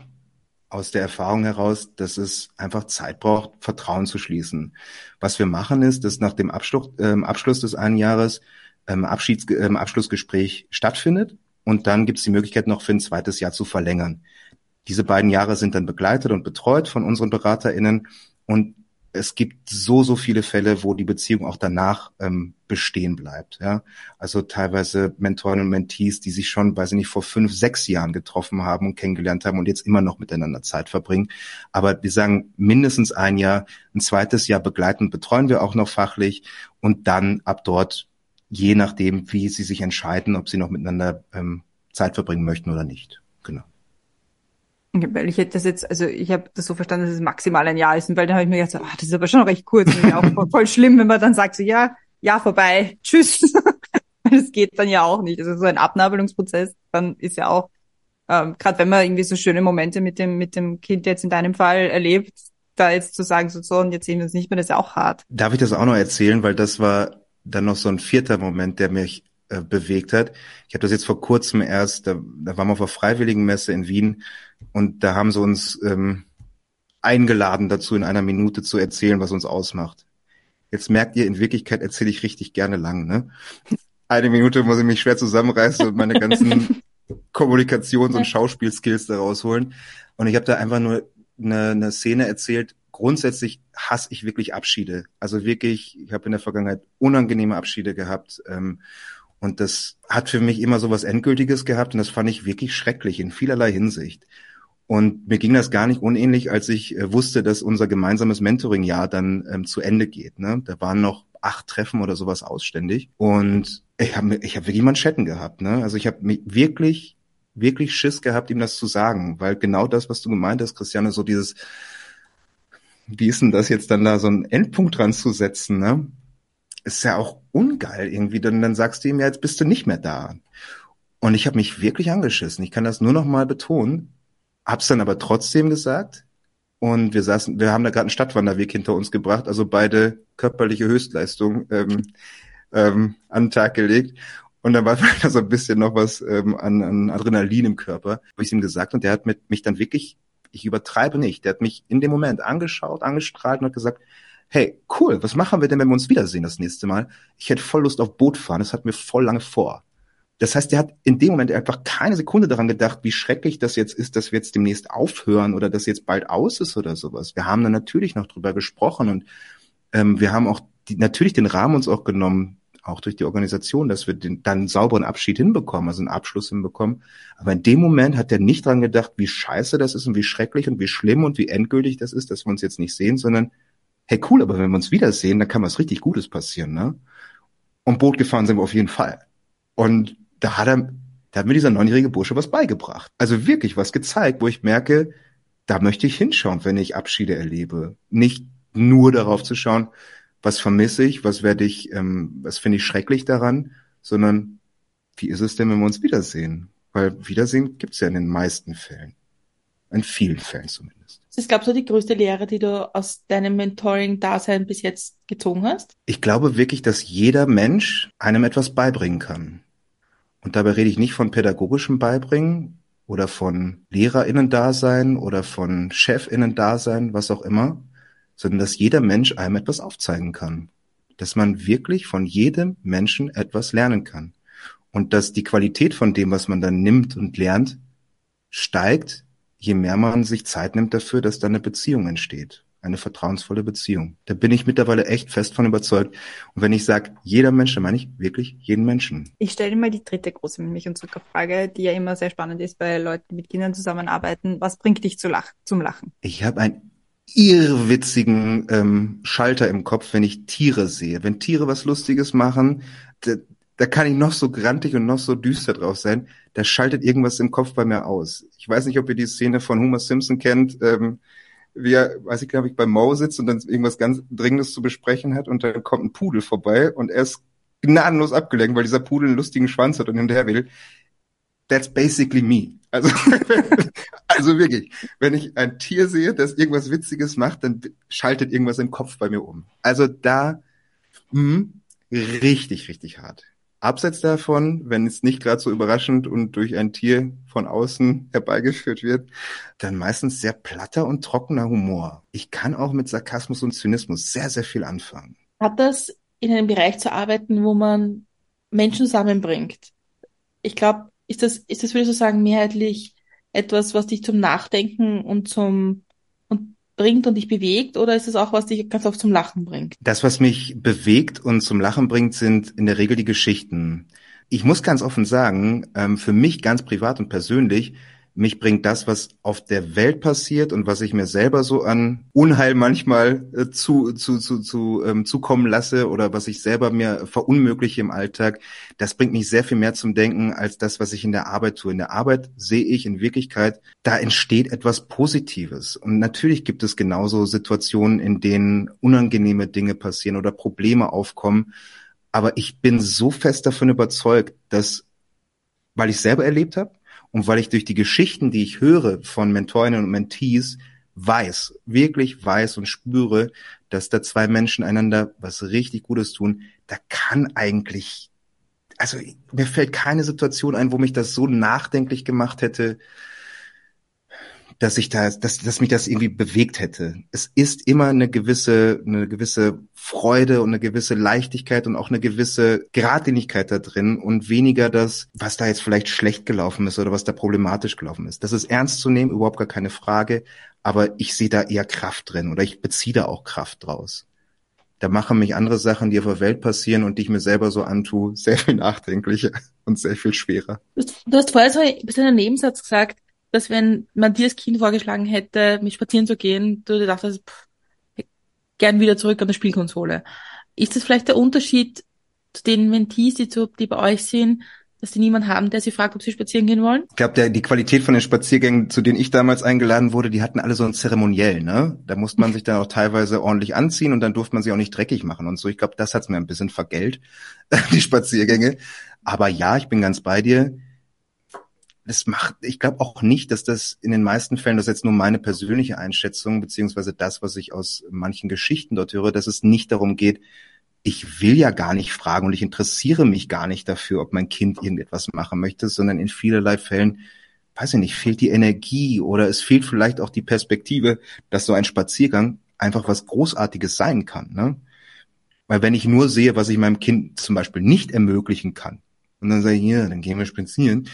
aus der Erfahrung heraus, dass es einfach Zeit braucht, Vertrauen zu schließen. Was wir machen ist, dass nach dem Abschluss, ähm, Abschluss des einen Jahres ähm, Abschieds, ähm, Abschlussgespräch stattfindet und dann gibt es die Möglichkeit noch für ein zweites Jahr zu verlängern. Diese beiden Jahre sind dann begleitet und betreut von unseren BeraterInnen und es gibt so, so viele Fälle, wo die Beziehung auch danach ähm, bestehen bleibt. Ja? Also teilweise Mentoren und Mentees, die sich schon, weiß ich nicht, vor fünf, sechs Jahren getroffen haben und kennengelernt haben und jetzt immer noch miteinander Zeit verbringen. Aber wir sagen mindestens ein Jahr, ein zweites Jahr begleiten, betreuen wir auch noch fachlich und dann ab dort, je nachdem, wie sie sich entscheiden, ob sie noch miteinander ähm, Zeit verbringen möchten oder nicht. Weil ich hätte das jetzt, also ich habe das so verstanden, dass es maximal ein Jahr ist, weil dann habe ich mir gedacht, so, ah, das ist aber schon recht kurz und auch voll, voll schlimm, wenn man dann sagt, so ja, ja vorbei, tschüss. das geht dann ja auch nicht. Also so ein Abnabelungsprozess, dann ist ja auch, ähm, gerade wenn man irgendwie so schöne Momente mit dem mit dem Kind jetzt in deinem Fall erlebt, da jetzt zu sagen, so, so und jetzt sehen wir uns nicht mehr, das ist ja auch hart. Darf ich das auch noch erzählen, weil das war dann noch so ein vierter Moment, der mich äh, bewegt hat. Ich habe das jetzt vor kurzem erst, da, da waren wir auf einer Freiwilligenmesse in Wien und da haben sie uns ähm, eingeladen dazu, in einer Minute zu erzählen, was uns ausmacht. Jetzt merkt ihr, in Wirklichkeit erzähle ich richtig gerne lang. Ne? Eine Minute muss ich mich schwer zusammenreißen und meine ganzen Kommunikations- und Schauspielskills da rausholen. Und ich habe da einfach nur eine, eine Szene erzählt. Grundsätzlich hasse ich wirklich Abschiede. Also wirklich, ich habe in der Vergangenheit unangenehme Abschiede gehabt. Ähm, und das hat für mich immer so was Endgültiges gehabt und das fand ich wirklich schrecklich in vielerlei Hinsicht. Und mir ging das gar nicht unähnlich, als ich äh, wusste, dass unser gemeinsames Mentoring-Jahr dann ähm, zu Ende geht. Ne? Da waren noch acht Treffen oder sowas ausständig. Und ich habe ich hab wirklich Manschetten gehabt. Ne? Also ich habe mich wirklich, wirklich Schiss gehabt, ihm das zu sagen. Weil genau das, was du gemeint hast, Christiane, so dieses, wie ist denn das jetzt dann da so einen Endpunkt dran zu setzen, ne? Ist ja auch ungeil irgendwie, denn dann sagst du ihm ja, jetzt bist du nicht mehr da. Und ich habe mich wirklich angeschissen. Ich kann das nur noch mal betonen. Hab's dann aber trotzdem gesagt. Und wir saßen, wir haben da gerade einen Stadtwanderweg hinter uns gebracht, also beide körperliche Höchstleistungen ähm, ähm, an den Tag gelegt. Und dann war da so ein bisschen noch was ähm, an, an Adrenalin im Körper, habe ich ihm gesagt. Und der hat mit, mich dann wirklich, ich übertreibe nicht, der hat mich in dem Moment angeschaut, angestrahlt und hat gesagt, hey, cool, was machen wir denn, wenn wir uns wiedersehen das nächste Mal? Ich hätte voll Lust auf Boot fahren, das hat mir voll lange vor. Das heißt, der hat in dem Moment einfach keine Sekunde daran gedacht, wie schrecklich das jetzt ist, dass wir jetzt demnächst aufhören oder dass jetzt bald aus ist oder sowas. Wir haben dann natürlich noch drüber gesprochen und ähm, wir haben auch die, natürlich den Rahmen uns auch genommen, auch durch die Organisation, dass wir den, dann einen sauberen Abschied hinbekommen, also einen Abschluss hinbekommen. Aber in dem Moment hat er nicht dran gedacht, wie scheiße das ist und wie schrecklich und wie schlimm und wie endgültig das ist, dass wir uns jetzt nicht sehen, sondern hey cool, aber wenn wir uns wiedersehen, dann kann was richtig Gutes passieren, ne? Und Boot gefahren sind wir auf jeden Fall. Und da hat er, da hat mir dieser neunjährige Bursche was beigebracht. Also wirklich was gezeigt, wo ich merke, da möchte ich hinschauen, wenn ich Abschiede erlebe. Nicht nur darauf zu schauen, was vermisse ich, was werde ich, ähm, was finde ich schrecklich daran, sondern wie ist es denn, wenn wir uns wiedersehen? Weil Wiedersehen gibt's ja in den meisten Fällen. In vielen Fällen zumindest. Ist, glaubst du, die größte Lehre, die du aus deinem Mentoring-Dasein bis jetzt gezogen hast? Ich glaube wirklich, dass jeder Mensch einem etwas beibringen kann. Und dabei rede ich nicht von pädagogischem Beibringen oder von LehrerInnen-Dasein oder von ChefInnen-Dasein, was auch immer, sondern dass jeder Mensch einem etwas aufzeigen kann. Dass man wirklich von jedem Menschen etwas lernen kann. Und dass die Qualität von dem, was man dann nimmt und lernt, steigt, je mehr man sich Zeit nimmt dafür, dass da eine Beziehung entsteht. Eine vertrauensvolle Beziehung. Da bin ich mittlerweile echt fest von überzeugt. Und wenn ich sage, jeder Mensch, dann meine ich wirklich jeden Menschen. Ich stelle mal die dritte große Milch- und Zuckerfrage, die ja immer sehr spannend ist bei Leuten, die mit Kindern zusammenarbeiten. Was bringt dich zu lach zum Lachen? Ich habe einen irrwitzigen ähm, Schalter im Kopf, wenn ich Tiere sehe. Wenn Tiere was Lustiges machen, da kann ich noch so grantig und noch so düster drauf sein, da schaltet irgendwas im Kopf bei mir aus. Ich weiß nicht, ob ihr die Szene von Homer Simpson kennt, ähm, wie er, weiß ich, glaube ich, bei Mo sitzt und dann irgendwas ganz Dringendes zu besprechen hat und dann kommt ein Pudel vorbei und er ist gnadenlos abgelenkt, weil dieser Pudel einen lustigen Schwanz hat und hinterher will. That's basically me. Also, also wirklich, wenn ich ein Tier sehe, das irgendwas Witziges macht, dann schaltet irgendwas im Kopf bei mir um. Also da, mh, richtig, richtig hart. Abseits davon, wenn es nicht gerade so überraschend und durch ein Tier von außen herbeigeführt wird, dann meistens sehr platter und trockener Humor. Ich kann auch mit Sarkasmus und Zynismus sehr, sehr viel anfangen. Hat das in einem Bereich zu arbeiten, wo man Menschen zusammenbringt? Ich glaube, ist das, ist das, würde ich so sagen, mehrheitlich etwas, was dich zum Nachdenken und zum, bringt und dich bewegt oder ist es auch, was dich ganz oft zum Lachen bringt? Das, was mich bewegt und zum Lachen bringt, sind in der Regel die Geschichten. Ich muss ganz offen sagen, ähm, für mich ganz privat und persönlich mich bringt das, was auf der Welt passiert und was ich mir selber so an Unheil manchmal äh, zu, zu, zu, zu ähm, zukommen lasse oder was ich selber mir verunmögliche im Alltag, das bringt mich sehr viel mehr zum Denken als das, was ich in der Arbeit tue. In der Arbeit sehe ich in Wirklichkeit, da entsteht etwas Positives. Und natürlich gibt es genauso Situationen, in denen unangenehme Dinge passieren oder Probleme aufkommen. Aber ich bin so fest davon überzeugt, dass, weil ich selber erlebt habe, und weil ich durch die Geschichten, die ich höre von Mentorinnen und Mentees, weiß, wirklich weiß und spüre, dass da zwei Menschen einander was richtig Gutes tun, da kann eigentlich, also mir fällt keine Situation ein, wo mich das so nachdenklich gemacht hätte, dass ich da, dass, dass mich das irgendwie bewegt hätte. Es ist immer eine gewisse, eine gewisse Freude und eine gewisse Leichtigkeit und auch eine gewisse Geradlinigkeit da drin und weniger das, was da jetzt vielleicht schlecht gelaufen ist oder was da problematisch gelaufen ist. Das ist ernst zu nehmen, überhaupt gar keine Frage. Aber ich sehe da eher Kraft drin oder ich beziehe da auch Kraft draus. Da machen mich andere Sachen, die auf der Welt passieren und die ich mir selber so antue, sehr viel nachdenklicher und sehr viel schwerer. Du hast vorher so ein bisschen einen Nebensatz gesagt, dass wenn man dir als Kind vorgeschlagen hätte, mit spazieren zu gehen, du dachtest, pff, gern wieder zurück an der Spielkonsole. Ist das vielleicht der Unterschied zu den Mentees, die, zu, die bei euch sind, dass die niemand haben, der sie fragt, ob sie spazieren gehen wollen? Ich glaube, die Qualität von den Spaziergängen, zu denen ich damals eingeladen wurde, die hatten alle so ein Zeremoniell, ne? Da musste man sich dann auch teilweise ordentlich anziehen und dann durfte man sie auch nicht dreckig machen und so. Ich glaube, das hat's mir ein bisschen vergällt, die Spaziergänge. Aber ja, ich bin ganz bei dir das macht, ich glaube auch nicht, dass das in den meisten Fällen, das ist jetzt nur meine persönliche Einschätzung, beziehungsweise das, was ich aus manchen Geschichten dort höre, dass es nicht darum geht, ich will ja gar nicht fragen und ich interessiere mich gar nicht dafür, ob mein Kind irgendetwas machen möchte, sondern in vielerlei Fällen, weiß ich nicht, fehlt die Energie oder es fehlt vielleicht auch die Perspektive, dass so ein Spaziergang einfach was Großartiges sein kann. Ne? Weil wenn ich nur sehe, was ich meinem Kind zum Beispiel nicht ermöglichen kann, und dann sage ich, ja, dann gehen wir spazieren,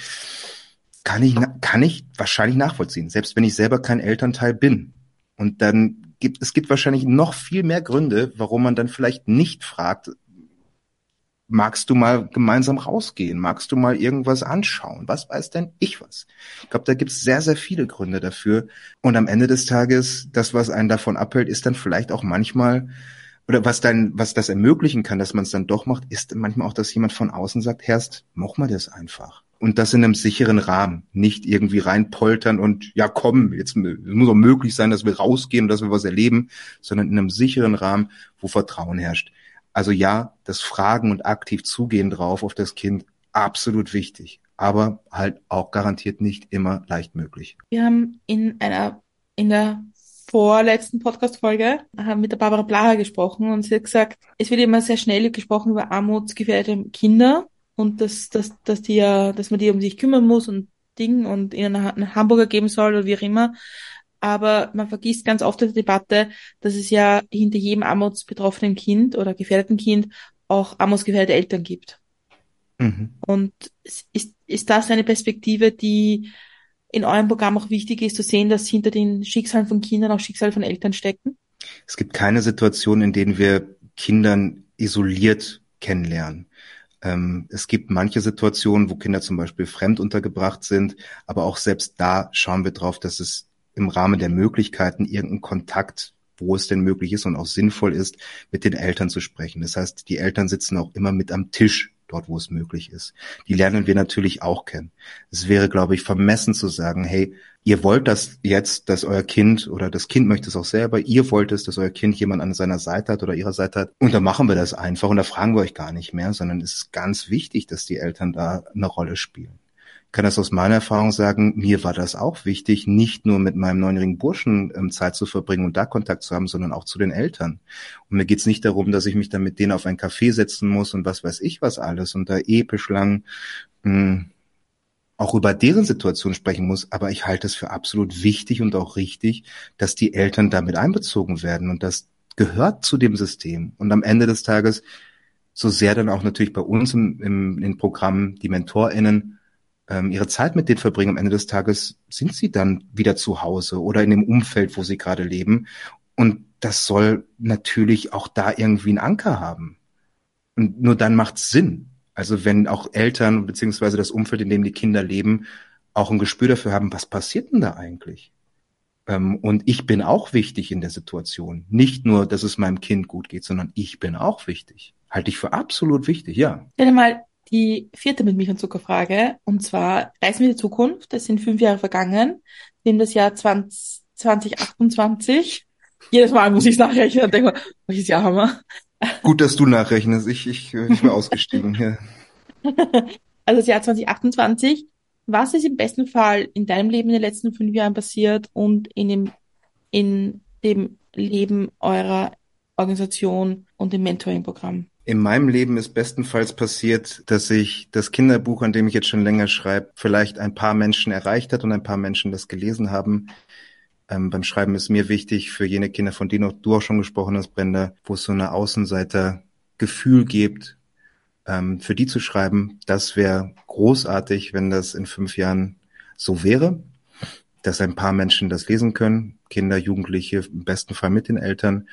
kann ich, kann ich wahrscheinlich nachvollziehen, selbst wenn ich selber kein Elternteil bin. Und dann gibt, es gibt wahrscheinlich noch viel mehr Gründe, warum man dann vielleicht nicht fragt, magst du mal gemeinsam rausgehen? Magst du mal irgendwas anschauen? Was weiß denn ich was? Ich glaube, da gibt es sehr, sehr viele Gründe dafür. Und am Ende des Tages, das, was einen davon abhält, ist dann vielleicht auch manchmal, oder was dann, was das ermöglichen kann, dass man es dann doch macht, ist manchmal auch, dass jemand von außen sagt, Herrst, mach mal das einfach und das in einem sicheren Rahmen, nicht irgendwie reinpoltern und ja komm, jetzt muss auch möglich sein, dass wir rausgehen und dass wir was erleben, sondern in einem sicheren Rahmen, wo Vertrauen herrscht. Also ja, das Fragen und aktiv zugehen drauf auf das Kind absolut wichtig, aber halt auch garantiert nicht immer leicht möglich. Wir haben in einer in der vorletzten Podcast-Folge haben mit der Barbara Blaha gesprochen und sie hat gesagt, es wird immer sehr schnell gesprochen über armutsgefährdete Kinder und dass, dass, dass die ja, dass man die um sich kümmern muss und Ding und ihnen einen Hamburger geben soll oder wie auch immer. Aber man vergisst ganz oft in der Debatte, dass es ja hinter jedem armutsbetroffenen Kind oder gefährdeten Kind auch armutsgefährdete Eltern gibt. Mhm. Und ist, ist das eine Perspektive, die in eurem Programm auch wichtig ist, zu sehen, dass hinter den Schicksalen von Kindern auch Schicksale von Eltern stecken? Es gibt keine Situation, in denen wir Kindern isoliert kennenlernen. Ähm, es gibt manche Situationen, wo Kinder zum Beispiel fremd untergebracht sind, aber auch selbst da schauen wir drauf, dass es im Rahmen der Möglichkeiten irgendeinen Kontakt, wo es denn möglich ist und auch sinnvoll ist, mit den Eltern zu sprechen. Das heißt, die Eltern sitzen auch immer mit am Tisch dort, wo es möglich ist. Die lernen wir natürlich auch kennen. Es wäre, glaube ich, vermessen zu sagen, hey, ihr wollt das jetzt, dass euer Kind oder das Kind möchte es auch selber, ihr wollt es, dass euer Kind jemand an seiner Seite hat oder ihrer Seite hat und dann machen wir das einfach und da fragen wir euch gar nicht mehr, sondern es ist ganz wichtig, dass die Eltern da eine Rolle spielen kann das aus meiner Erfahrung sagen, mir war das auch wichtig, nicht nur mit meinem neunjährigen Burschen ähm, Zeit zu verbringen und da Kontakt zu haben, sondern auch zu den Eltern. Und mir geht's nicht darum, dass ich mich dann mit denen auf ein Café setzen muss und was weiß ich was alles und da episch lang mh, hm, auch über deren Situation sprechen muss, aber ich halte es für absolut wichtig und auch richtig, dass die Eltern damit einbezogen werden und das gehört zu dem System. Und am Ende des Tages, so sehr dann auch natürlich bei uns im, im, im Programm die MentorInnen ähm, ihre Zeit mit denen verbringen, am Ende des Tages sind sie dann wieder zu Hause oder in dem Umfeld, wo sie gerade leben. Und das soll natürlich auch da irgendwie einen Anker haben. Und nur dann macht's Sinn. Also wenn auch Eltern beziehungsweise das Umfeld, in dem die Kinder leben, auch ein Gespür dafür haben, was passiert denn da eigentlich? Ähm, und ich bin auch wichtig in der Situation. Nicht nur, dass es meinem Kind gut geht, sondern ich bin auch wichtig. Halte ich für absolut wichtig, ja. Stell dir mal die vierte mit Milch und Zuckerfrage. Und zwar Reisen wir in die Zukunft. Es sind fünf Jahre vergangen. Wir haben das Jahr 20, 2028. Jedes Mal muss ich nachrechnen und denke mal, welches Jahr haben wir? Gut, dass du nachrechnest. Ich, ich, ich bin ausgestiegen. Ja. Also das Jahr 2028. Was ist im besten Fall in deinem Leben in den letzten fünf Jahren passiert und in dem, in dem Leben eurer Organisation und dem Mentoring-Programm? In meinem Leben ist bestenfalls passiert, dass ich das Kinderbuch, an dem ich jetzt schon länger schreibe, vielleicht ein paar Menschen erreicht hat und ein paar Menschen das gelesen haben. Ähm, beim Schreiben ist mir wichtig, für jene Kinder, von denen auch du auch schon gesprochen hast, Brenda, wo es so eine Außenseiter-Gefühl gibt, ähm, für die zu schreiben, das wäre großartig, wenn das in fünf Jahren so wäre, dass ein paar Menschen das lesen können, Kinder, Jugendliche, im besten Fall mit den Eltern.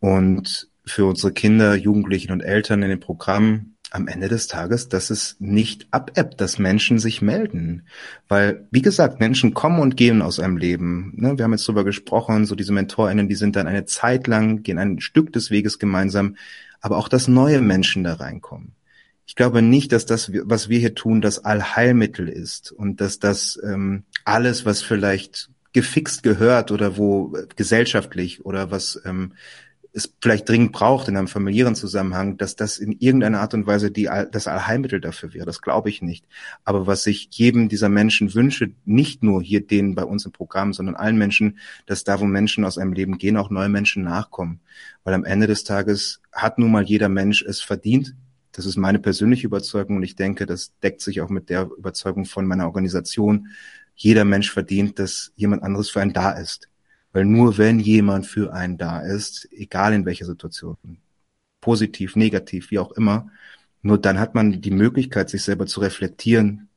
Und für unsere Kinder, Jugendlichen und Eltern in den Programmen am Ende des Tages, dass es nicht abebbt, dass Menschen sich melden. Weil, wie gesagt, Menschen kommen und gehen aus einem Leben. Ne? Wir haben jetzt darüber gesprochen, so diese MentorInnen, die sind dann eine Zeit lang, gehen ein Stück des Weges gemeinsam, aber auch, dass neue Menschen da reinkommen. Ich glaube nicht, dass das, was wir hier tun, das Allheilmittel ist und dass das ähm, alles, was vielleicht gefixt gehört oder wo äh, gesellschaftlich oder was ähm, es vielleicht dringend braucht in einem familiären Zusammenhang, dass das in irgendeiner Art und Weise die, das Allheilmittel dafür wäre. Das glaube ich nicht. Aber was ich jedem dieser Menschen wünsche, nicht nur hier denen bei uns im Programm, sondern allen Menschen, dass da, wo Menschen aus einem Leben gehen, auch neue Menschen nachkommen. Weil am Ende des Tages hat nun mal jeder Mensch es verdient. Das ist meine persönliche Überzeugung und ich denke, das deckt sich auch mit der Überzeugung von meiner Organisation. Jeder Mensch verdient, dass jemand anderes für einen da ist. Weil nur wenn jemand für einen da ist, egal in welcher Situation, positiv, negativ, wie auch immer, nur dann hat man die Möglichkeit, sich selber zu reflektieren,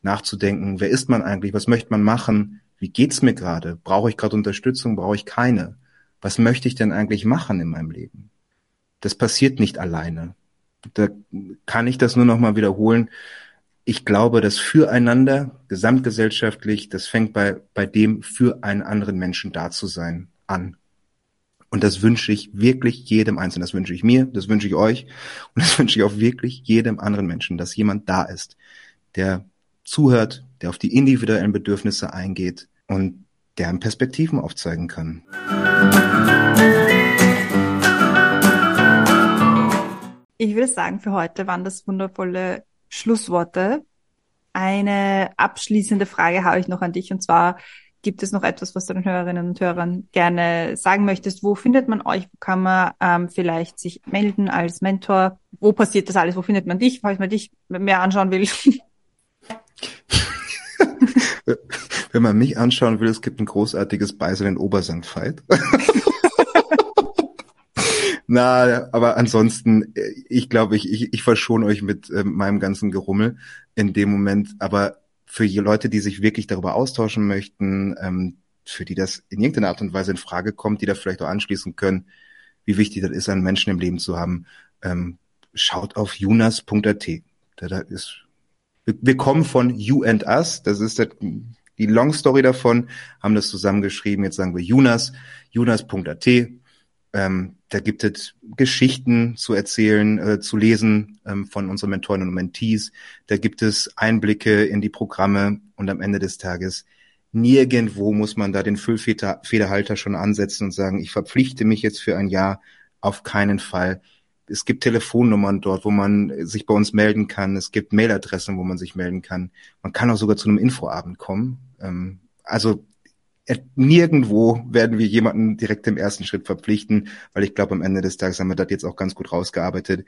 nachzudenken, wer ist man eigentlich, was möchte man machen, wie geht's mir gerade, brauche ich gerade Unterstützung, brauche ich keine, was möchte ich denn eigentlich machen in meinem Leben? Das passiert nicht alleine. Da kann ich das nur noch mal wiederholen ich glaube, das Füreinander gesamtgesellschaftlich, das fängt bei, bei dem für einen anderen Menschen da zu sein an. Und das wünsche ich wirklich jedem Einzelnen. Das wünsche ich mir, das wünsche ich euch und das wünsche ich auch wirklich jedem anderen Menschen, dass jemand da ist, der zuhört, der auf die individuellen Bedürfnisse eingeht und der einem Perspektiven aufzeigen kann. Ich würde sagen, für heute waren das wundervolle Schlussworte. Eine abschließende Frage habe ich noch an dich und zwar gibt es noch etwas, was du den Hörerinnen und Hörern gerne sagen möchtest? Wo findet man euch? Wo kann man ähm, vielleicht sich melden als Mentor? Wo passiert das alles? Wo findet man dich, falls man dich mehr anschauen will? Wenn man mich anschauen will, es gibt ein großartiges Beisel in Obersankt Veit. Na, aber ansonsten, äh, ich glaube, ich, ich, ich verschone euch mit äh, meinem ganzen Gerummel in dem Moment. Aber für die Leute, die sich wirklich darüber austauschen möchten, ähm, für die das in irgendeiner Art und Weise in Frage kommt, die da vielleicht auch anschließen können, wie wichtig das ist, einen Menschen im Leben zu haben, ähm, schaut auf junas.at. Da, da ist, wir, wir kommen von You and Us, das ist das, die Long Story davon, haben das zusammengeschrieben, jetzt sagen wir Junas, junas.at, ähm, da gibt es Geschichten zu erzählen, äh, zu lesen ähm, von unseren Mentoren und Mentees. Da gibt es Einblicke in die Programme und am Ende des Tages nirgendwo muss man da den Füllfederhalter schon ansetzen und sagen, ich verpflichte mich jetzt für ein Jahr auf keinen Fall. Es gibt Telefonnummern dort, wo man sich bei uns melden kann. Es gibt Mailadressen, wo man sich melden kann. Man kann auch sogar zu einem Infoabend kommen. Ähm, also nirgendwo werden wir jemanden direkt im ersten Schritt verpflichten, weil ich glaube, am Ende des Tages haben wir das jetzt auch ganz gut rausgearbeitet.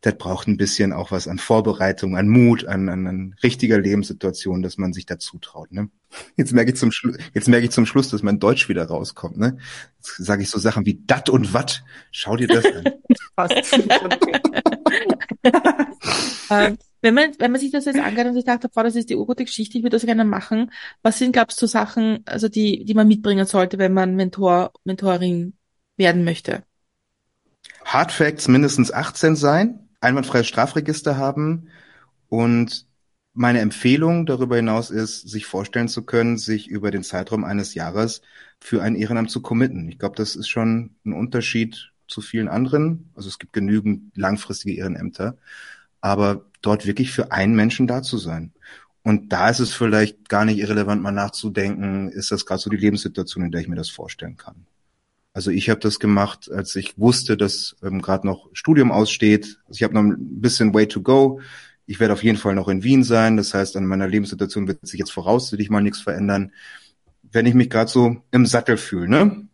Das braucht ein bisschen auch was an Vorbereitung, an Mut, an, an, an richtiger Lebenssituation, dass man sich dazu traut. Ne? Jetzt merke ich zum Schluss, jetzt merke ich zum Schluss, dass mein Deutsch wieder rauskommt. Ne? Jetzt sage ich so Sachen wie dat und wat. Schau dir das an. Passt. ähm, wenn man, wenn man sich das jetzt angehört und sich dachte, boah, das ist die urgute Geschichte, ich würde das gerne machen, was sind, glaubst du, Sachen, also die, die man mitbringen sollte, wenn man Mentor, Mentorin werden möchte? Hard Facts mindestens 18 sein, einwandfreies Strafregister haben und meine Empfehlung darüber hinaus ist, sich vorstellen zu können, sich über den Zeitraum eines Jahres für ein Ehrenamt zu committen. Ich glaube, das ist schon ein Unterschied zu vielen anderen. Also es gibt genügend langfristige Ehrenämter, aber dort wirklich für einen Menschen da zu sein. Und da ist es vielleicht gar nicht irrelevant, mal nachzudenken, ist das gerade so die Lebenssituation, in der ich mir das vorstellen kann. Also ich habe das gemacht, als ich wusste, dass ähm, gerade noch Studium aussteht. Also ich habe noch ein bisschen way to go. Ich werde auf jeden Fall noch in Wien sein. Das heißt, an meiner Lebenssituation wird sich jetzt voraussichtlich mal nichts verändern. Wenn ich mich gerade so im Sattel fühle, ne?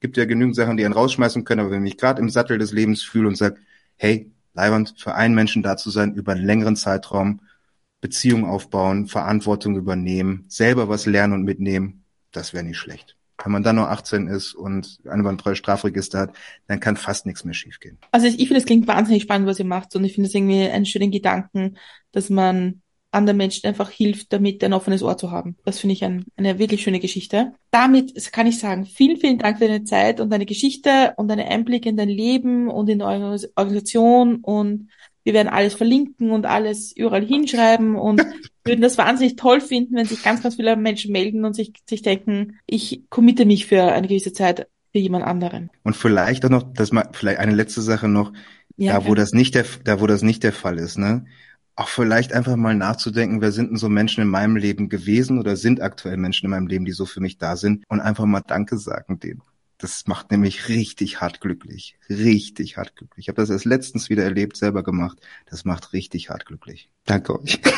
Gibt ja genügend Sachen, die einen rausschmeißen können, aber wenn ich mich gerade im Sattel des Lebens fühle und sage, hey, Leiwand, für einen Menschen da zu sein, über einen längeren Zeitraum, Beziehung aufbauen, Verantwortung übernehmen, selber was lernen und mitnehmen, das wäre nicht schlecht. Wenn man dann nur 18 ist und einwandfreie Strafregister hat, dann kann fast nichts mehr schiefgehen. Also ich finde, es klingt wahnsinnig spannend, was ihr macht und ich finde es irgendwie einen schönen Gedanken, dass man anderen Menschen einfach hilft, damit ein offenes Ohr zu haben. Das finde ich ein, eine wirklich schöne Geschichte. Damit kann ich sagen, vielen, vielen Dank für deine Zeit und deine Geschichte und deine Einblicke in dein Leben und in eure Organisation und wir werden alles verlinken und alles überall hinschreiben und würden das wahnsinnig toll finden, wenn sich ganz, ganz viele Menschen melden und sich, sich denken, ich committe mich für eine gewisse Zeit für jemand anderen. Und vielleicht auch noch, dass man, vielleicht eine letzte Sache noch, ja, da wo das nicht der, da wo das nicht der Fall ist, ne? Auch vielleicht einfach mal nachzudenken, wer sind denn so Menschen in meinem Leben gewesen oder sind aktuell Menschen in meinem Leben, die so für mich da sind und einfach mal Danke sagen denen. Das macht nämlich richtig hart glücklich. Richtig hart glücklich. Ich habe das erst letztens wieder erlebt, selber gemacht. Das macht richtig hart glücklich. Danke euch.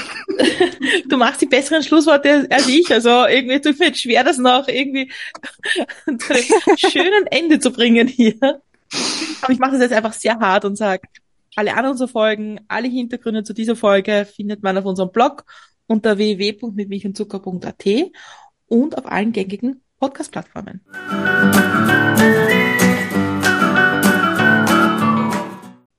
Du machst die besseren Schlussworte als ich. Also irgendwie tut mir schwer, das noch irgendwie zu einem schönen Ende zu bringen hier. Aber ich mache das jetzt einfach sehr hart und sage, alle anderen so Folgen, alle Hintergründe zu dieser Folge findet man auf unserem Blog unter www.mitmilchundzucker.at und auf allen gängigen Podcast-Plattformen.